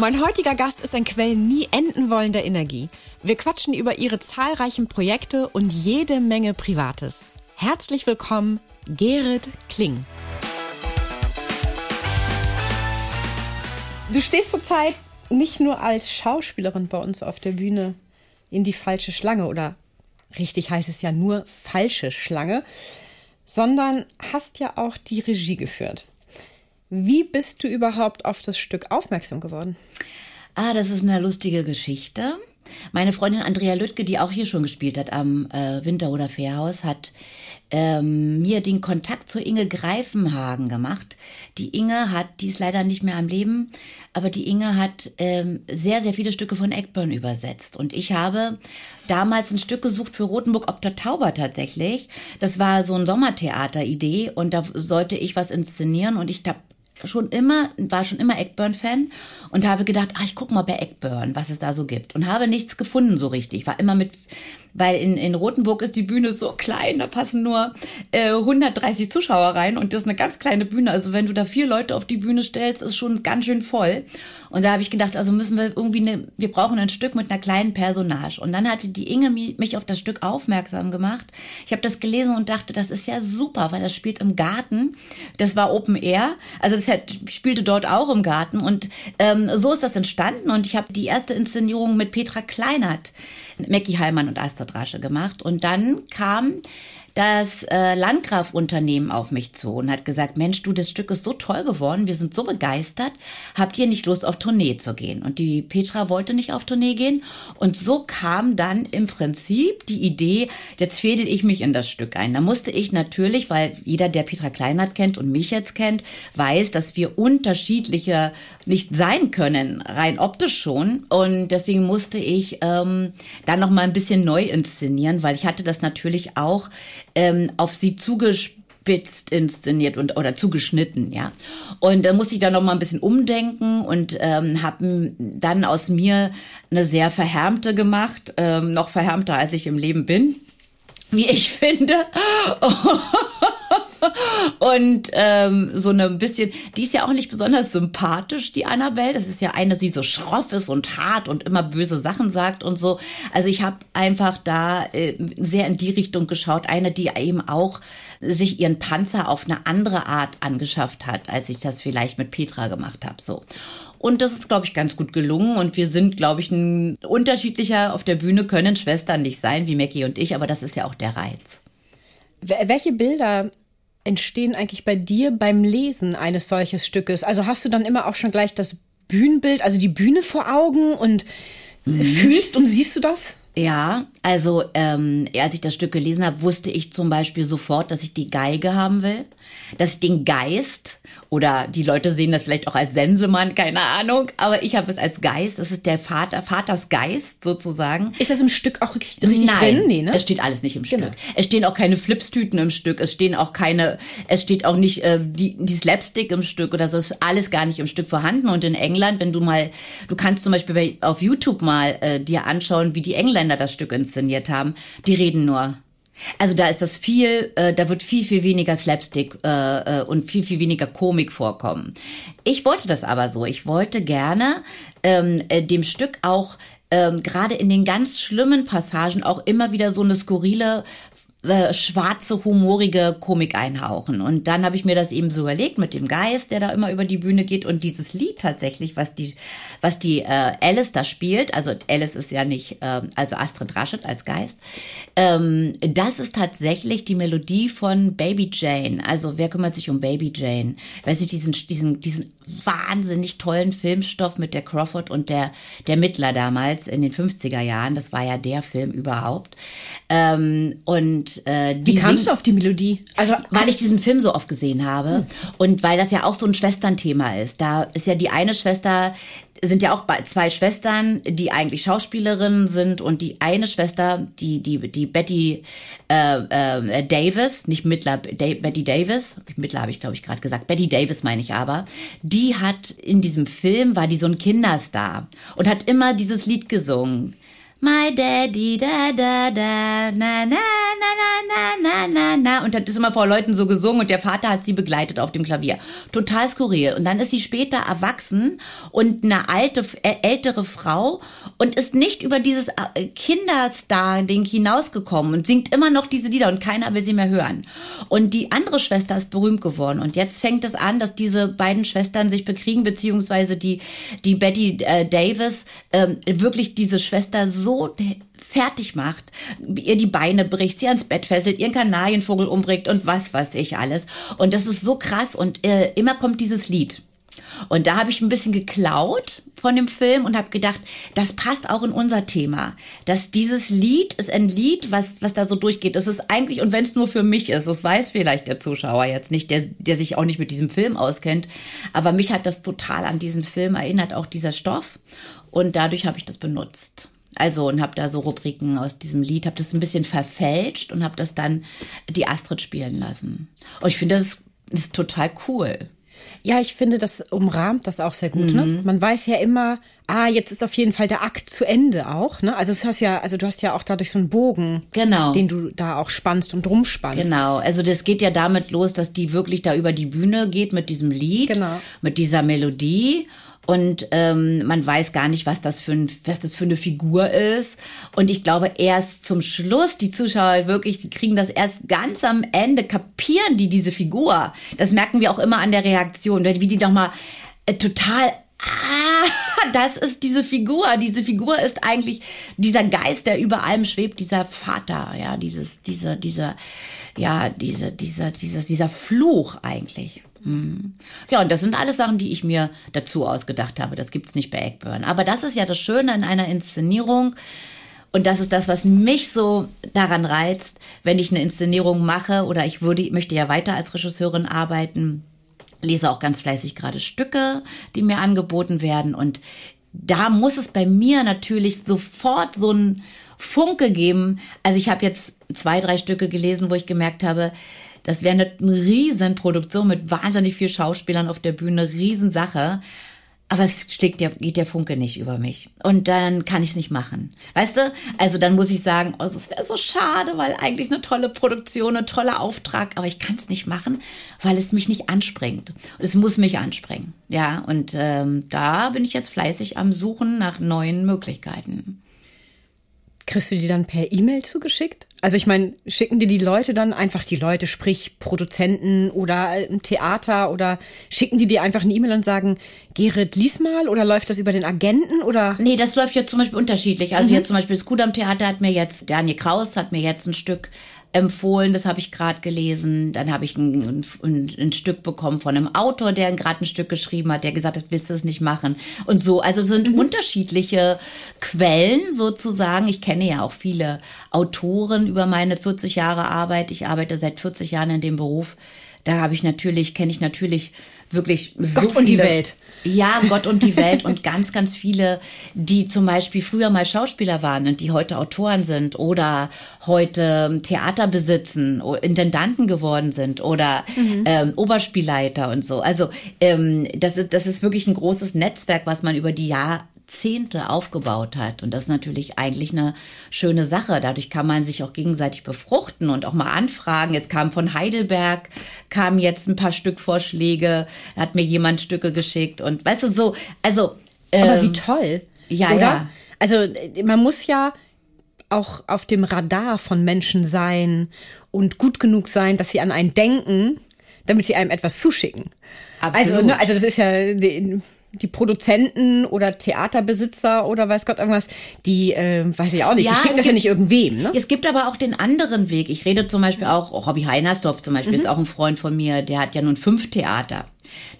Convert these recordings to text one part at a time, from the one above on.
Mein heutiger Gast ist ein Quell nie enden wollender Energie. Wir quatschen über ihre zahlreichen Projekte und jede Menge Privates. Herzlich willkommen, Gerrit Kling. Du stehst zurzeit nicht nur als Schauspielerin bei uns auf der Bühne in die falsche Schlange oder richtig heißt es ja nur falsche Schlange, sondern hast ja auch die Regie geführt. Wie bist du überhaupt auf das Stück aufmerksam geworden? Ah, das ist eine lustige Geschichte. Meine Freundin Andrea Lüttke, die auch hier schon gespielt hat am äh, Winter- oder Fährhaus, hat ähm, mir den Kontakt zur Inge Greifenhagen gemacht. Die Inge hat, die ist leider nicht mehr am Leben, aber die Inge hat ähm, sehr, sehr viele Stücke von Eckburn übersetzt. Und ich habe damals ein Stück gesucht für Rotenburg ob der Tauber tatsächlich. Das war so ein Sommertheater-Idee und da sollte ich was inszenieren und ich habe schon immer, war schon immer Eckburn-Fan und habe gedacht, ah, ich gucke mal bei Eckburn, was es da so gibt. Und habe nichts gefunden so richtig. War immer mit weil in, in Rothenburg ist die Bühne so klein, da passen nur äh, 130 Zuschauer rein und das ist eine ganz kleine Bühne. Also wenn du da vier Leute auf die Bühne stellst, ist schon ganz schön voll. Und da habe ich gedacht, also müssen wir irgendwie eine, wir brauchen ein Stück mit einer kleinen Personage. Und dann hatte die Inge mich auf das Stück aufmerksam gemacht. Ich habe das gelesen und dachte, das ist ja super, weil das spielt im Garten. Das war Open Air, also das hat, spielte dort auch im Garten und ähm, so ist das entstanden. Und ich habe die erste Inszenierung mit Petra Kleinert Mackie Heimann und Astrid Rasche gemacht. Und dann kam das äh, Landgraf-Unternehmen auf mich zu und hat gesagt, Mensch, du, das Stück ist so toll geworden, wir sind so begeistert, habt ihr nicht Lust auf Tournee zu gehen? Und die Petra wollte nicht auf Tournee gehen und so kam dann im Prinzip die Idee, jetzt fädel ich mich in das Stück ein. Da musste ich natürlich, weil jeder, der Petra Kleinert kennt und mich jetzt kennt, weiß, dass wir unterschiedliche nicht sein können, rein optisch schon und deswegen musste ich ähm, dann noch mal ein bisschen neu inszenieren, weil ich hatte das natürlich auch ähm, auf sie zugespitzt inszeniert und oder zugeschnitten, ja. Und da musste ich dann noch mal ein bisschen umdenken und ähm, habe dann aus mir eine sehr verhärmte gemacht, ähm, noch verhärmter als ich im Leben bin, wie ich finde. Und ähm, so eine bisschen, die ist ja auch nicht besonders sympathisch, die Annabelle. Das ist ja eine, die so schroff ist und hart und immer böse Sachen sagt und so. Also ich habe einfach da äh, sehr in die Richtung geschaut. Eine, die eben auch sich ihren Panzer auf eine andere Art angeschafft hat, als ich das vielleicht mit Petra gemacht habe. So. Und das ist, glaube ich, ganz gut gelungen. Und wir sind, glaube ich, ein unterschiedlicher auf der Bühne können Schwestern nicht sein, wie Mackie und ich, aber das ist ja auch der Reiz. Welche Bilder entstehen eigentlich bei dir beim Lesen eines solches Stückes? Also hast du dann immer auch schon gleich das Bühnenbild, also die Bühne vor Augen und mhm. fühlst und siehst du das? Ja, also ähm, als ich das Stück gelesen habe, wusste ich zum Beispiel sofort, dass ich die Geige haben will, dass ich den Geist oder die Leute sehen das vielleicht auch als Sensemann, keine Ahnung, aber ich habe es als Geist. Das ist der Vater, Vaters Geist sozusagen. Ist das im Stück auch richtig, richtig Nein, drin? Nee, ne? Es steht alles nicht im genau. Stück. Es stehen auch keine Flipstüten im Stück. Es stehen auch keine, es steht auch nicht äh, die, die Slapstick im Stück oder so. Es ist alles gar nicht im Stück vorhanden. Und in England, wenn du mal, du kannst zum Beispiel bei, auf YouTube mal äh, dir anschauen, wie die Engländer das Stück inszeniert haben. Die reden nur. Also da ist das viel, äh, da wird viel, viel weniger Slapstick äh, äh, und viel, viel weniger Komik vorkommen. Ich wollte das aber so. Ich wollte gerne ähm, äh, dem Stück auch ähm, gerade in den ganz schlimmen Passagen auch immer wieder so eine skurrile äh, schwarze, humorige Komik einhauchen. Und dann habe ich mir das eben so überlegt mit dem Geist, der da immer über die Bühne geht und dieses Lied tatsächlich, was die, was die äh, Alice da spielt, also Alice ist ja nicht, äh, also Astrid Raschet als Geist, ähm, das ist tatsächlich die Melodie von Baby Jane. Also wer kümmert sich um Baby Jane? Weiß nicht, diesen, diesen, diesen wahnsinnig tollen Filmstoff mit der Crawford und der, der Mittler damals in den 50er Jahren. Das war ja der Film überhaupt. Ähm, und äh, Wie kamst du auf die Melodie? Also weil ich diesen Film so oft gesehen habe hm. und weil das ja auch so ein Schwesternthema ist. Da ist ja die eine Schwester sind ja auch zwei Schwestern, die eigentlich Schauspielerinnen sind und die eine Schwester, die die die Betty äh, äh, Davis, nicht Mittler, da, Betty Davis, Mittler habe ich glaube ich gerade gesagt, Betty Davis meine ich aber, die hat in diesem Film war die so ein Kinderstar und hat immer dieses Lied gesungen. My Daddy, da, da, da, na, na, na, na, na, na, na. Und hat das immer vor Leuten so gesungen und der Vater hat sie begleitet auf dem Klavier. Total skurril. Und dann ist sie später erwachsen und eine alte, äh, ältere Frau und ist nicht über dieses äh, Kinderstar-Ding hinausgekommen und singt immer noch diese Lieder und keiner will sie mehr hören. Und die andere Schwester ist berühmt geworden. Und jetzt fängt es an, dass diese beiden Schwestern sich bekriegen, beziehungsweise die, die Betty äh, Davis äh, wirklich diese Schwester so so fertig macht, ihr die Beine bricht, sie ans Bett fesselt, ihren Kanarienvogel umbringt und was weiß ich alles. Und das ist so krass und äh, immer kommt dieses Lied. Und da habe ich ein bisschen geklaut von dem Film und habe gedacht, das passt auch in unser Thema. Dass dieses Lied ist ein Lied, was, was da so durchgeht. Das ist eigentlich, und wenn es nur für mich ist, das weiß vielleicht der Zuschauer jetzt nicht, der, der sich auch nicht mit diesem Film auskennt. Aber mich hat das total an diesen Film erinnert, auch dieser Stoff. Und dadurch habe ich das benutzt. Also und habe da so Rubriken aus diesem Lied, habe das ein bisschen verfälscht und habe das dann die Astrid spielen lassen. Und ich finde, das, das ist total cool. Ja, ich finde, das umrahmt das auch sehr gut. Ne? Mhm. Ne? Man weiß ja immer, ah, jetzt ist auf jeden Fall der Akt zu Ende auch. Ne? Also hast ja, also du hast ja auch dadurch so einen Bogen, genau. den du da auch spannst und rumspannst. Genau. Also das geht ja damit los, dass die wirklich da über die Bühne geht mit diesem Lied, genau. mit dieser Melodie und ähm, man weiß gar nicht, was das für ein, was das für eine Figur ist. Und ich glaube, erst zum Schluss, die Zuschauer wirklich, die kriegen das erst ganz am Ende, kapieren die diese Figur. Das merken wir auch immer an der Reaktion, wie die doch mal äh, total Ah, das ist diese Figur. Diese Figur ist eigentlich dieser Geist, der über allem schwebt, dieser Vater, ja, dieses, dieser, dieser, ja, diese, dieser, dieser, dieser Fluch eigentlich. Mhm. Ja, und das sind alles Sachen, die ich mir dazu ausgedacht habe. Das gibt's nicht bei Eggburn. Aber das ist ja das Schöne in einer Inszenierung. Und das ist das, was mich so daran reizt, wenn ich eine Inszenierung mache oder ich würde, möchte ja weiter als Regisseurin arbeiten, lese auch ganz fleißig gerade Stücke, die mir angeboten werden. Und da muss es bei mir natürlich sofort so ein Funke geben. Also ich habe jetzt zwei, drei Stücke gelesen, wo ich gemerkt habe, das wäre eine, eine Riesenproduktion mit wahnsinnig viel Schauspielern auf der Bühne, Riesensache. Aber es schlägt der, geht der Funke nicht über mich. Und dann kann ich es nicht machen. Weißt du? Also dann muss ich sagen, oh, es wäre so schade, weil eigentlich eine tolle Produktion, ein toller Auftrag, aber ich kann es nicht machen, weil es mich nicht anspringt. Und es muss mich anspringen. Ja, und ähm, da bin ich jetzt fleißig am Suchen nach neuen Möglichkeiten. Kriegst du die dann per E-Mail zugeschickt? Also ich meine, schicken dir die Leute dann einfach die Leute, sprich Produzenten oder ein Theater oder schicken die dir einfach eine E-Mail und sagen, Gerrit, lies mal oder läuft das über den Agenten oder? Nee, das läuft ja zum Beispiel unterschiedlich. Also mhm. jetzt zum Beispiel das Kudam Theater hat mir jetzt, Daniel Kraus hat mir jetzt ein Stück empfohlen, das habe ich gerade gelesen. Dann habe ich ein, ein, ein, Stück bekommen von einem Autor, der gerade ein Stück geschrieben hat, der gesagt hat, willst du das nicht machen? Und so, also sind mhm. unterschiedliche Quellen sozusagen. Ich kenne ja auch viele Autoren über meine 40 Jahre Arbeit. Ich arbeite seit 40 Jahren in dem Beruf. Da habe ich natürlich, kenne ich natürlich wirklich Gott so viele, und die Welt. Ja, Gott und die Welt und ganz, ganz viele, die zum Beispiel früher mal Schauspieler waren und die heute Autoren sind oder heute Theater besitzen, Intendanten geworden sind oder mhm. ähm, Oberspielleiter und so. Also ähm, das, ist, das ist wirklich ein großes Netzwerk, was man über die Jahr, Jahrzehnte aufgebaut hat. Und das ist natürlich eigentlich eine schöne Sache. Dadurch kann man sich auch gegenseitig befruchten und auch mal anfragen. Jetzt kam von Heidelberg, kamen jetzt ein paar Stückvorschläge, hat mir jemand Stücke geschickt und weißt du so, also. Ähm, Aber wie ähm, toll. Ja, oder? ja. Also man muss ja auch auf dem Radar von Menschen sein und gut genug sein, dass sie an einen denken, damit sie einem etwas zuschicken. Absolut. Also, ne, also das ist ja die Produzenten oder Theaterbesitzer oder weiß Gott irgendwas, die, äh, weiß ich auch nicht, ja, die schicken das gibt, ja nicht irgendwem. Ne? Es gibt aber auch den anderen Weg. Ich rede zum Beispiel auch, auch Robby Heinersdorf zum Beispiel mhm. ist auch ein Freund von mir, der hat ja nun fünf Theater.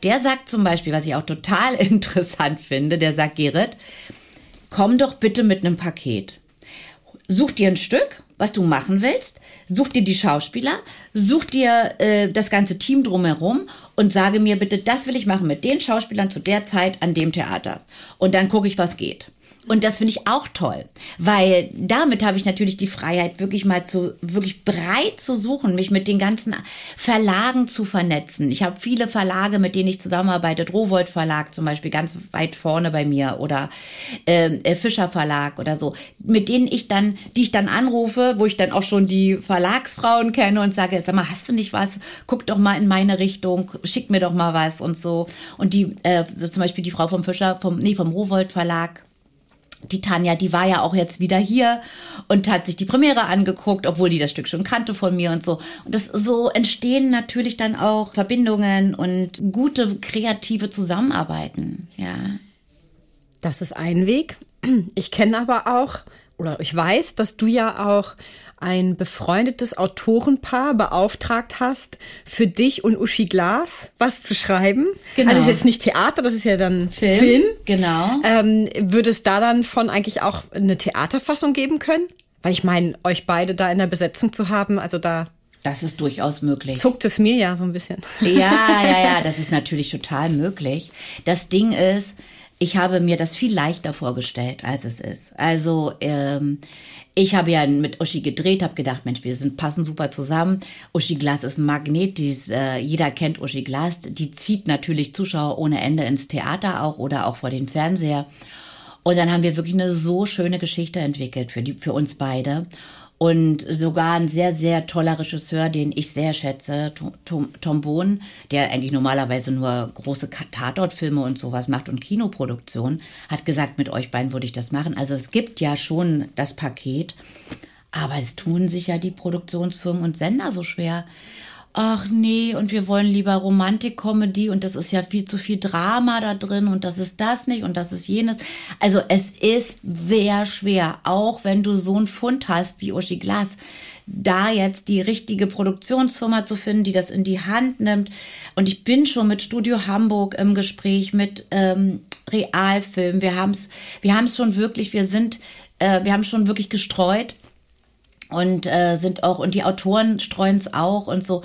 Der sagt zum Beispiel, was ich auch total interessant finde, der sagt, Gerrit, komm doch bitte mit einem Paket such dir ein Stück, was du machen willst, such dir die Schauspieler, such dir äh, das ganze Team drumherum und sage mir bitte, das will ich machen mit den Schauspielern zu der Zeit an dem Theater. Und dann gucke ich, was geht. Und das finde ich auch toll, weil damit habe ich natürlich die Freiheit, wirklich mal zu, wirklich breit zu suchen, mich mit den ganzen Verlagen zu vernetzen. Ich habe viele Verlage, mit denen ich zusammenarbeite, Drowold Verlag zum Beispiel ganz weit vorne bei mir oder ähm, äh, Fischer Verlag oder so, mit denen ich dann, die ich dann anrufe, wo ich dann auch schon die Verlagsfrauen kenne und sage, sag mal, hast du nicht was? Guck doch mal in meine Richtung, schick mir doch mal was und so. Und die, äh, so zum Beispiel die Frau vom Fischer, vom, nee, vom Rowold Verlag, die Tanja, die war ja auch jetzt wieder hier und hat sich die Premiere angeguckt, obwohl die das Stück schon kannte von mir und so. Und das so entstehen natürlich dann auch Verbindungen und gute kreative Zusammenarbeiten, ja. Das ist ein Weg. Ich kenne aber auch oder ich weiß, dass du ja auch ein befreundetes Autorenpaar beauftragt hast, für dich und Uschi Glas was zu schreiben. Genau. Also das ist jetzt nicht Theater, das ist ja dann Film. Film. Genau. Ähm, würde es da dann von eigentlich auch eine Theaterfassung geben können? Weil ich meine, euch beide da in der Besetzung zu haben, also da das ist durchaus möglich. Zuckt es mir ja so ein bisschen. Ja, ja, ja, das ist natürlich total möglich. Das Ding ist, ich habe mir das viel leichter vorgestellt, als es ist. Also ähm, ich habe ja mit Uschi gedreht, habe gedacht, Mensch, wir sind passen super zusammen. Uschi Glas ist ein Magnet, dies, äh, jeder kennt Uschi Glas. Die zieht natürlich Zuschauer ohne Ende ins Theater auch oder auch vor den Fernseher. Und dann haben wir wirklich eine so schöne Geschichte entwickelt für die, für uns beide und sogar ein sehr, sehr toller Regisseur, den ich sehr schätze, Tom, Tom Bohn, der eigentlich normalerweise nur große Tatortfilme und sowas macht und Kinoproduktion, hat gesagt, mit euch beiden würde ich das machen. Also es gibt ja schon das Paket, aber es tun sich ja die Produktionsfirmen und Sender so schwer ach nee, und wir wollen lieber Romantik-Comedy und das ist ja viel zu viel Drama da drin und das ist das nicht und das ist jenes. Also es ist sehr schwer, auch wenn du so einen Fund hast wie Uschi Glas, da jetzt die richtige Produktionsfirma zu finden, die das in die Hand nimmt. Und ich bin schon mit Studio Hamburg im Gespräch, mit ähm, Realfilm. Wir haben es wir haben's schon wirklich, wir sind, äh, wir haben schon wirklich gestreut und äh, sind auch, und die Autoren streuen es auch und so.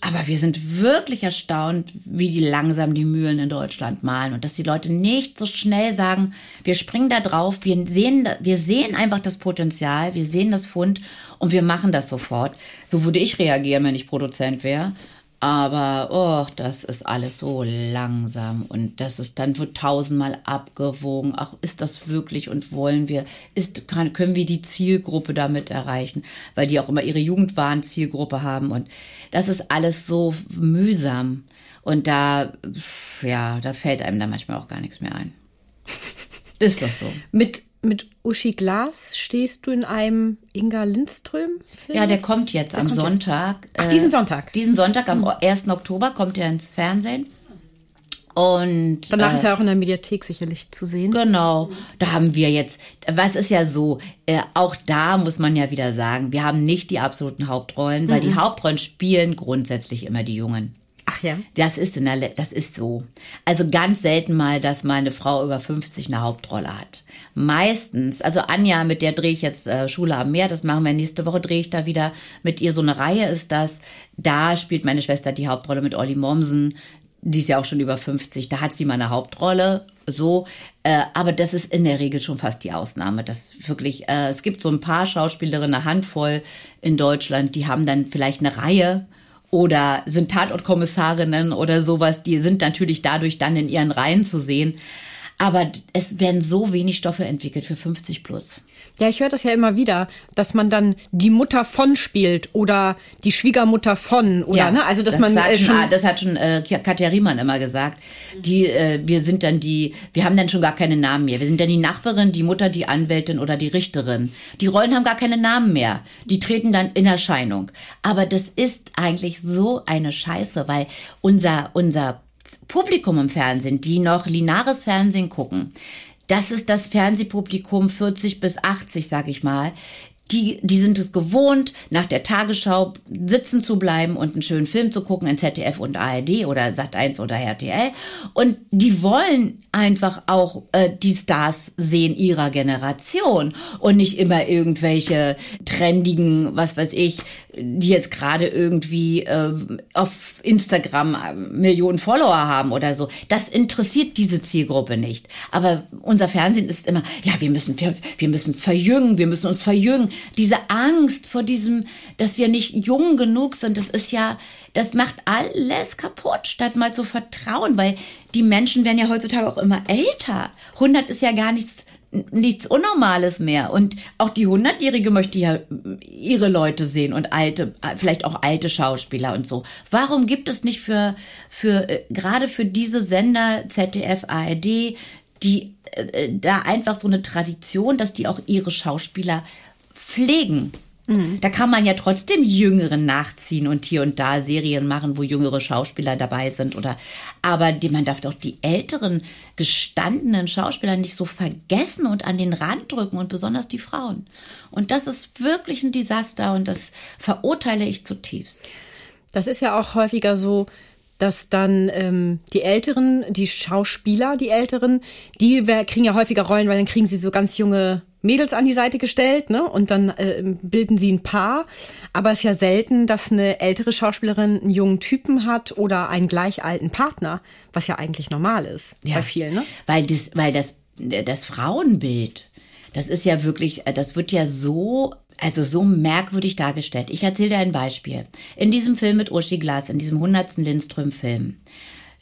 Aber wir sind wirklich erstaunt, wie die langsam die Mühlen in Deutschland malen und dass die Leute nicht so schnell sagen, wir springen da drauf, wir sehen, wir sehen einfach das Potenzial, wir sehen das Fund und wir machen das sofort. So würde ich reagieren, wenn ich Produzent wäre. Aber oh, das ist alles so langsam und das ist dann wird tausendmal abgewogen. Ach, ist das wirklich und wollen wir? Ist kann, können wir die Zielgruppe damit erreichen, weil die auch immer ihre Jugendwahn-Zielgruppe haben und das ist alles so mühsam und da ja, da fällt einem dann manchmal auch gar nichts mehr ein. Ist doch so. Mit mit Uschi Glas stehst du in einem Inga Lindström Film? Ja, der kommt jetzt der am kommt Sonntag. Jetzt. Ach, diesen Sonntag? Diesen Sonntag, am 1. Hm. Oktober, kommt er ins Fernsehen. Und danach äh, ist er auch in der Mediathek sicherlich zu sehen. Genau, da haben wir jetzt, was ist ja so, äh, auch da muss man ja wieder sagen, wir haben nicht die absoluten Hauptrollen, weil mhm. die Hauptrollen spielen grundsätzlich immer die Jungen. Ach ja. Das ist in der, das ist so. Also ganz selten mal, dass mal eine Frau über 50 eine Hauptrolle hat. Meistens, also Anja, mit der drehe ich jetzt äh, Schule am Meer, das machen wir nächste Woche, drehe ich da wieder mit ihr so eine Reihe ist das. Da spielt meine Schwester die Hauptrolle mit Olli Mommsen. Die ist ja auch schon über 50. Da hat sie mal eine Hauptrolle, so. Äh, aber das ist in der Regel schon fast die Ausnahme. Das wirklich, äh, es gibt so ein paar Schauspielerinnen, eine Handvoll in Deutschland, die haben dann vielleicht eine Reihe oder sind Tatortkommissarinnen oder sowas, die sind natürlich dadurch dann in ihren Reihen zu sehen. Aber es werden so wenig Stoffe entwickelt für 50 plus. Ja, ich höre das ja immer wieder, dass man dann die Mutter von spielt oder die Schwiegermutter von oder ja, ne, also dass das man äh, schon, das hat schon äh, Katja Riemann immer gesagt. Die äh, wir sind dann die, wir haben dann schon gar keine Namen mehr. Wir sind dann die Nachbarin, die Mutter, die Anwältin oder die Richterin. Die Rollen haben gar keine Namen mehr. Die treten dann in Erscheinung. Aber das ist eigentlich so eine Scheiße, weil unser unser Publikum im Fernsehen, die noch lineares Fernsehen gucken, das ist das Fernsehpublikum 40 bis 80, sag ich mal. Die, die sind es gewohnt, nach der Tagesschau sitzen zu bleiben und einen schönen Film zu gucken in ZDF und ARD oder Sat1 oder RTL. Und die wollen einfach auch äh, die Stars sehen ihrer Generation und nicht immer irgendwelche trendigen, was weiß ich, die jetzt gerade irgendwie äh, auf Instagram äh, Millionen Follower haben oder so. Das interessiert diese Zielgruppe nicht. Aber unser Fernsehen ist immer, ja, wir müssen, wir, wir müssen es verjüngen, wir müssen uns verjüngen diese Angst vor diesem, dass wir nicht jung genug sind, das ist ja, das macht alles kaputt, statt mal zu vertrauen, weil die Menschen werden ja heutzutage auch immer älter. 100 ist ja gar nichts, nichts Unnormales mehr. Und auch die 100-Jährige möchte ja ihre Leute sehen und alte, vielleicht auch alte Schauspieler und so. Warum gibt es nicht für, für, äh, gerade für diese Sender, ZDF, ARD, die äh, da einfach so eine Tradition, dass die auch ihre Schauspieler pflegen. Mhm. Da kann man ja trotzdem Jüngeren nachziehen und hier und da Serien machen, wo jüngere Schauspieler dabei sind oder, aber die, man darf doch die älteren, gestandenen Schauspieler nicht so vergessen und an den Rand drücken und besonders die Frauen. Und das ist wirklich ein Desaster und das verurteile ich zutiefst. Das ist ja auch häufiger so, dass dann ähm, die Älteren, die Schauspieler, die Älteren, die kriegen ja häufiger Rollen, weil dann kriegen sie so ganz junge Mädels an die Seite gestellt, ne? Und dann äh, bilden sie ein Paar. Aber es ist ja selten, dass eine ältere Schauspielerin einen jungen Typen hat oder einen gleich alten Partner, was ja eigentlich normal ist ja, bei vielen, ne? Weil das, weil das, das Frauenbild, das ist ja wirklich, das wird ja so also so merkwürdig dargestellt. Ich erzähle dir ein Beispiel. In diesem Film mit Uschi Glas, in diesem 100. Lindström-Film,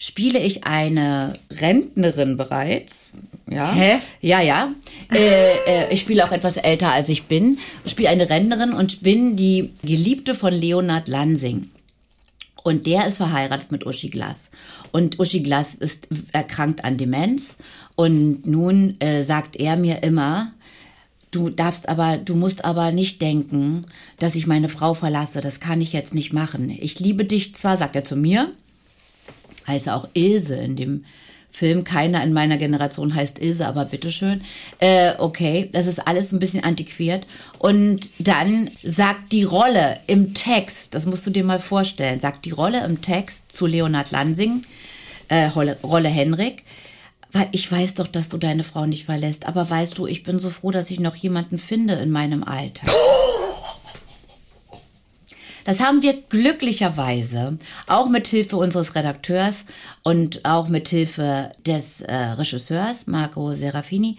spiele ich eine Rentnerin bereits. Ja. Hä? Ja, ja. Äh, äh, ich spiele auch etwas älter als ich bin. Ich spiele eine Rentnerin und bin die Geliebte von Leonard Lansing. Und der ist verheiratet mit Uschi Glass. Und Uschi Glass ist erkrankt an Demenz. Und nun äh, sagt er mir immer, du darfst aber, du musst aber nicht denken, dass ich meine Frau verlasse. Das kann ich jetzt nicht machen. Ich liebe dich zwar, sagt er zu mir, heiße auch Ilse in dem Film. Keiner in meiner Generation heißt Ilse, aber bitteschön. Äh, okay, das ist alles ein bisschen antiquiert. Und dann sagt die Rolle im Text, das musst du dir mal vorstellen, sagt die Rolle im Text zu Leonard Lansing, äh, Rolle, Rolle Henrik, weil ich weiß doch, dass du deine Frau nicht verlässt, aber weißt du, ich bin so froh, dass ich noch jemanden finde in meinem Alter. Das haben wir glücklicherweise auch mit Hilfe unseres Redakteurs und auch mit Hilfe des äh, Regisseurs Marco Serafini,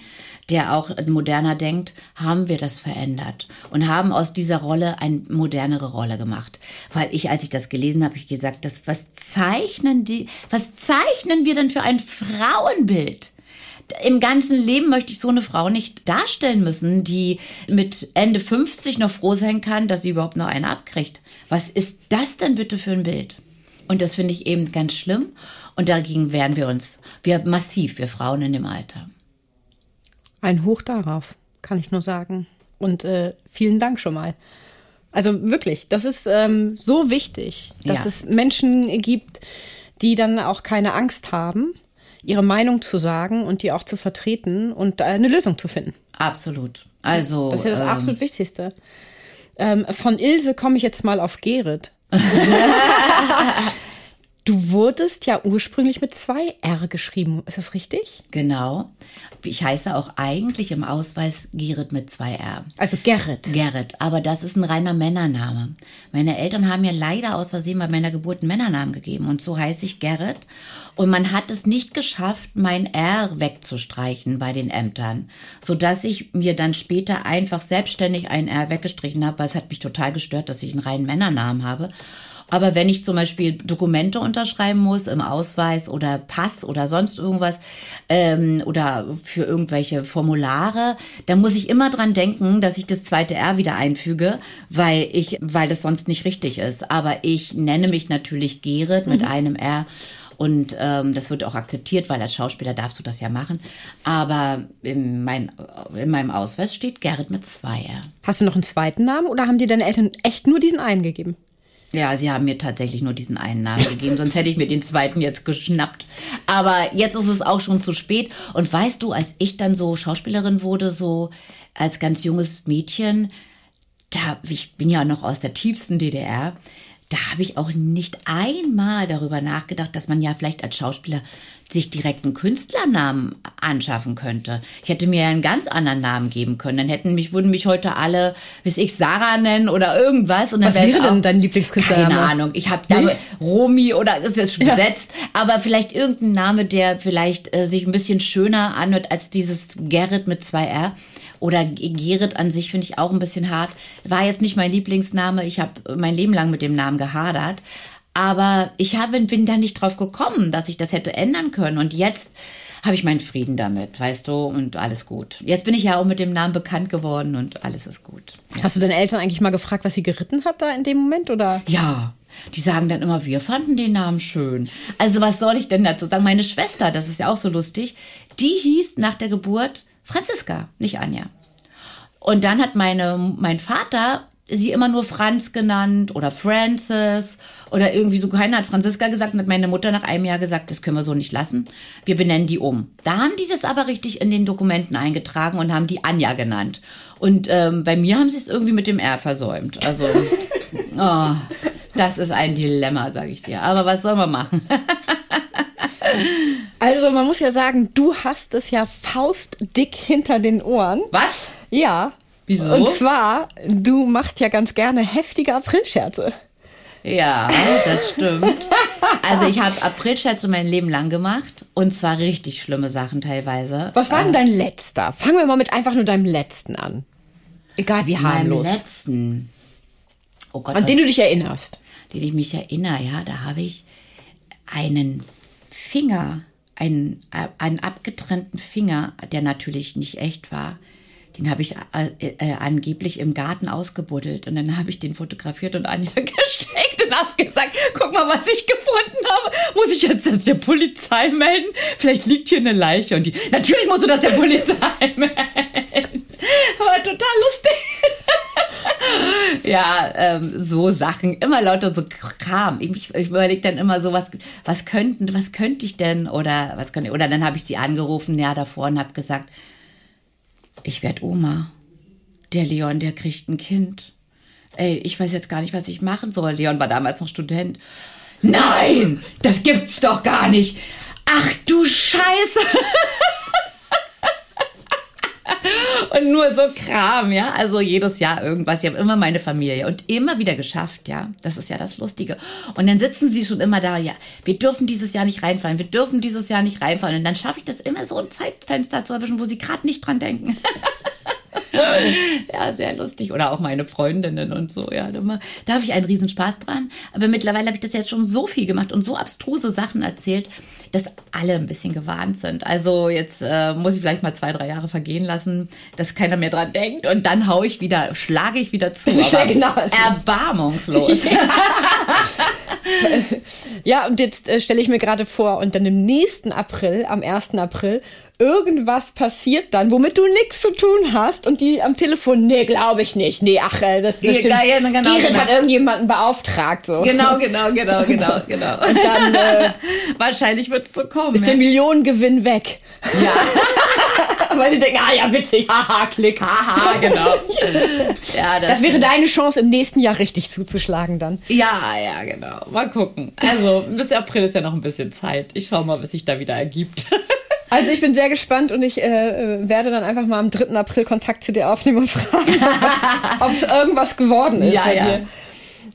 der auch moderner denkt, haben wir das verändert und haben aus dieser Rolle eine modernere Rolle gemacht. Weil ich, als ich das gelesen habe, ich gesagt, das, was zeichnen die, was zeichnen wir denn für ein Frauenbild? Im ganzen Leben möchte ich so eine Frau nicht darstellen müssen, die mit Ende 50 noch froh sein kann, dass sie überhaupt noch eine abkriegt. Was ist das denn bitte für ein Bild? Und das finde ich eben ganz schlimm. Und dagegen wehren wir uns, wir massiv, wir Frauen in dem Alter. Ein Hoch darauf, kann ich nur sagen. Und äh, vielen Dank schon mal. Also wirklich, das ist ähm, so wichtig, dass ja. es Menschen gibt, die dann auch keine Angst haben, ihre Meinung zu sagen und die auch zu vertreten und eine Lösung zu finden. Absolut. Also das ist ja das ähm, absolut Wichtigste. Ähm, von Ilse komme ich jetzt mal auf Gerrit. Du wurdest ja ursprünglich mit zwei R geschrieben, ist das richtig? Genau. Ich heiße auch eigentlich im Ausweis Gerrit mit zwei R. Also Gerrit. Gerrit, aber das ist ein reiner Männername. Meine Eltern haben mir leider aus Versehen bei meiner Geburt einen Männernamen gegeben und so heiße ich Gerrit. Und man hat es nicht geschafft, mein R wegzustreichen bei den Ämtern, sodass ich mir dann später einfach selbstständig ein R weggestrichen habe, weil es hat mich total gestört, dass ich einen reinen Männernamen habe. Aber wenn ich zum Beispiel Dokumente unterschreiben muss im Ausweis oder Pass oder sonst irgendwas ähm, oder für irgendwelche Formulare, dann muss ich immer dran denken, dass ich das zweite R wieder einfüge, weil ich, weil das sonst nicht richtig ist. Aber ich nenne mich natürlich Gerrit mit mhm. einem R. Und ähm, das wird auch akzeptiert, weil als Schauspieler darfst du das ja machen. Aber in, mein, in meinem Ausweis steht Gerrit mit zwei R. Hast du noch einen zweiten Namen oder haben dir deine Eltern echt nur diesen einen gegeben? Ja, sie haben mir tatsächlich nur diesen einen Namen gegeben, sonst hätte ich mir den zweiten jetzt geschnappt. Aber jetzt ist es auch schon zu spät. Und weißt du, als ich dann so Schauspielerin wurde, so als ganz junges Mädchen, da, ich bin ja noch aus der tiefsten DDR, da habe ich auch nicht einmal darüber nachgedacht, dass man ja vielleicht als Schauspieler sich direkt einen Künstlernamen anschaffen könnte. Ich hätte mir ja einen ganz anderen Namen geben können. Dann hätten mich, würden mich heute alle, bis ich Sarah nennen oder irgendwas. Und dann Was wäre denn dein Lieblingskünstler? Keine Ahnung. Ich habe da? Romy oder das ist schon ja. besetzt, aber vielleicht irgendein Name, der vielleicht äh, sich ein bisschen schöner anhört als dieses Gerrit mit zwei R. Oder Gerrit an sich finde ich auch ein bisschen hart. War jetzt nicht mein Lieblingsname. Ich habe mein Leben lang mit dem Namen gehadert. Aber ich habe, bin da nicht drauf gekommen, dass ich das hätte ändern können. Und jetzt habe ich meinen Frieden damit, weißt du, und alles gut. Jetzt bin ich ja auch mit dem Namen bekannt geworden und alles ist gut. Ja. Hast du deine Eltern eigentlich mal gefragt, was sie geritten hat da in dem Moment, oder? Ja. Die sagen dann immer, wir fanden den Namen schön. Also was soll ich denn dazu sagen? Meine Schwester, das ist ja auch so lustig, die hieß nach der Geburt Franziska, nicht Anja. Und dann hat meine, mein Vater sie immer nur Franz genannt oder Francis oder irgendwie so. Keiner hat Franziska gesagt und hat meine Mutter nach einem Jahr gesagt, das können wir so nicht lassen. Wir benennen die um. Da haben die das aber richtig in den Dokumenten eingetragen und haben die Anja genannt. Und ähm, bei mir haben sie es irgendwie mit dem R versäumt. Also, oh, das ist ein Dilemma, sage ich dir. Aber was soll man machen? Also man muss ja sagen, du hast es ja faustdick hinter den Ohren. Was? Ja. Wieso? Und zwar, du machst ja ganz gerne heftige Aprilscherze. Ja, das stimmt. Also ich habe Aprilscherze mein Leben lang gemacht und zwar richtig schlimme Sachen teilweise. Was war denn äh, dein letzter? Fangen wir mal mit einfach nur deinem letzten an. Egal wie harmlos. Meinem letzten. Oh Gott, an den du dich erinnerst. Den ich mich erinnere, ja, da habe ich einen Finger, einen, äh, einen abgetrennten Finger, der natürlich nicht echt war, den habe ich äh, äh, angeblich im Garten ausgebuddelt und dann habe ich den fotografiert und Anja gesteckt und habe gesagt, guck mal, was ich gefunden habe. Muss ich jetzt das der Polizei melden? Vielleicht liegt hier eine Leiche und die, natürlich musst du das der Polizei melden. War total lustig. ja, ähm, so Sachen, immer lauter so Kram. Ich, ich überlege dann immer so, was, was könnten, was könnte ich denn oder was könnte, oder dann habe ich sie angerufen, ja, davor und habe gesagt, ich werde Oma. Der Leon, der kriegt ein Kind. Ey, ich weiß jetzt gar nicht, was ich machen soll. Leon war damals noch Student. Nein, das gibt's doch gar nicht. Ach du Scheiße. und nur so Kram, ja. Also jedes Jahr irgendwas. Ich habe immer meine Familie und immer wieder geschafft, ja. Das ist ja das Lustige. Und dann sitzen sie schon immer da, ja, wir dürfen dieses Jahr nicht reinfallen, wir dürfen dieses Jahr nicht reinfallen. Und dann schaffe ich das immer so ein Zeitfenster zu erwischen, wo sie gerade nicht dran denken. ja, sehr lustig. Oder auch meine Freundinnen und so. Ja, da habe ich einen Riesenspaß dran. Aber mittlerweile habe ich das jetzt schon so viel gemacht und so abstruse Sachen erzählt, dass alle ein bisschen gewarnt sind. Also jetzt äh, muss ich vielleicht mal zwei, drei Jahre vergehen lassen, dass keiner mehr dran denkt. Und dann haue ich wieder, schlage ich wieder zu. Aber genau, erbarmungslos. Ja. ja, und jetzt äh, stelle ich mir gerade vor, und dann im nächsten April, am 1. April, irgendwas passiert dann, womit du nichts zu tun hast und die am Telefon, nee, glaube ich nicht. Nee, ach, äh, das ist bestimmt, ja, genau, Gerrit genau. hat irgendjemanden beauftragt. So. Genau, genau, genau, genau, genau. Und dann, äh, wahrscheinlich wird es so kommen. Ist ja. der Millionengewinn weg. Ja. Weil sie denken, ah ja, witzig, haha, klick. Haha, genau. ja, das, das wäre deine Chance, im nächsten Jahr richtig zuzuschlagen dann. Ja, ja, genau. Mal gucken. Also, bis April ist ja noch ein bisschen Zeit. Ich schau mal, was sich da wieder ergibt. Also ich bin sehr gespannt und ich äh, äh werde dann einfach mal am 3. April Kontakt zu dir aufnehmen und fragen, ob es irgendwas geworden ist ja, bei ja. dir.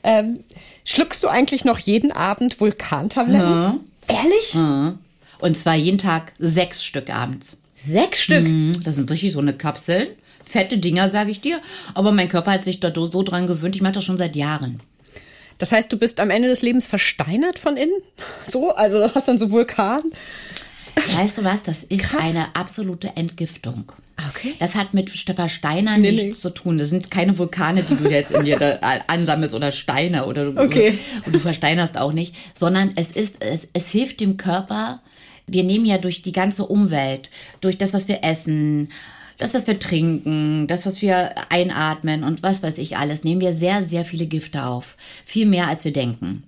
Ähm, schluckst du eigentlich noch jeden Abend Vulkantabletten? Mhm. Ehrlich? Mhm. Und zwar jeden Tag sechs Stück abends. Sechs Stück? Mhm. Das sind richtig so eine Kapseln. Fette Dinger, sage ich dir. Aber mein Körper hat sich da so dran gewöhnt. Ich mache das schon seit Jahren. Das heißt, du bist am Ende des Lebens versteinert von innen? So? Also hast dann so Vulkan? Weißt du was? Das ist Krass. eine absolute Entgiftung. Okay. Das hat mit Versteinern nee, nichts nee. zu tun. Das sind keine Vulkane, die du jetzt in dir ansammelst oder Steine oder okay. und du versteinerst auch nicht, sondern es ist es, es hilft dem Körper. Wir nehmen ja durch die ganze Umwelt, durch das, was wir essen, das, was wir trinken, das, was wir einatmen und was weiß ich alles, nehmen wir sehr, sehr viele Gifte auf. Viel mehr, als wir denken.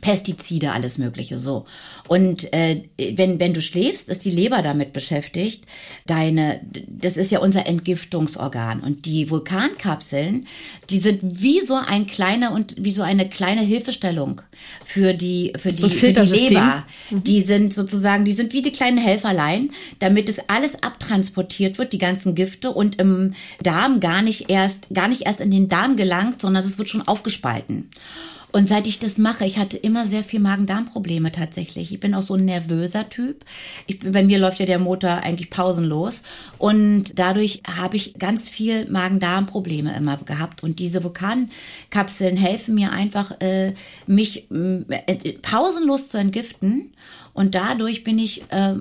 Pestizide, alles Mögliche so. Und äh, wenn, wenn du schläfst, ist die Leber damit beschäftigt. Deine, das ist ja unser Entgiftungsorgan. Und die Vulkankapseln, die sind wie so ein kleiner und wie so eine kleine Hilfestellung für die, für die, so für die Leber. Mhm. Die sind sozusagen, die sind wie die kleinen Helferlein, damit es alles abtransportiert wird, die ganzen Gifte und im Darm gar nicht erst, gar nicht erst in den Darm gelangt, sondern das wird schon aufgespalten. Und seit ich das mache, ich hatte immer sehr viel Magen-Darm-Probleme tatsächlich. Ich bin auch so ein nervöser Typ. Ich, bei mir läuft ja der Motor eigentlich pausenlos. Und dadurch habe ich ganz viel Magen-Darm-Probleme immer gehabt. Und diese Vulkankapseln helfen mir einfach, äh, mich äh, pausenlos zu entgiften. Und dadurch bin ich äh,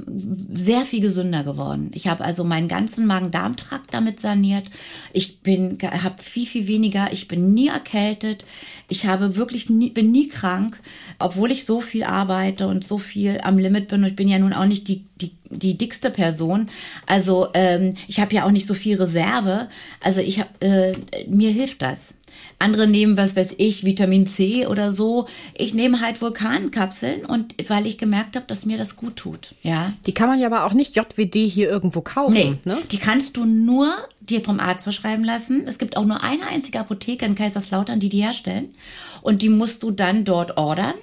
sehr viel gesünder geworden. Ich habe also meinen ganzen Magen-Darm-Trakt damit saniert. Ich bin, habe viel, viel weniger. Ich bin nie erkältet. Ich habe wirklich nie, bin nie krank, obwohl ich so viel arbeite und so viel am Limit bin. Und ich bin ja nun auch nicht die, die, die dickste Person. Also ähm, ich habe ja auch nicht so viel Reserve. Also ich habe, äh, mir hilft das. Andere nehmen, was weiß ich, Vitamin C oder so. Ich nehme halt Vulkankapseln und weil ich gemerkt habe, dass mir das gut tut. Ja. Die kann man ja aber auch nicht JWD hier irgendwo kaufen. Nee, ne? die kannst du nur dir vom Arzt verschreiben lassen. Es gibt auch nur eine einzige Apotheke in Kaiserslautern, die die herstellen. Und die musst du dann dort ordern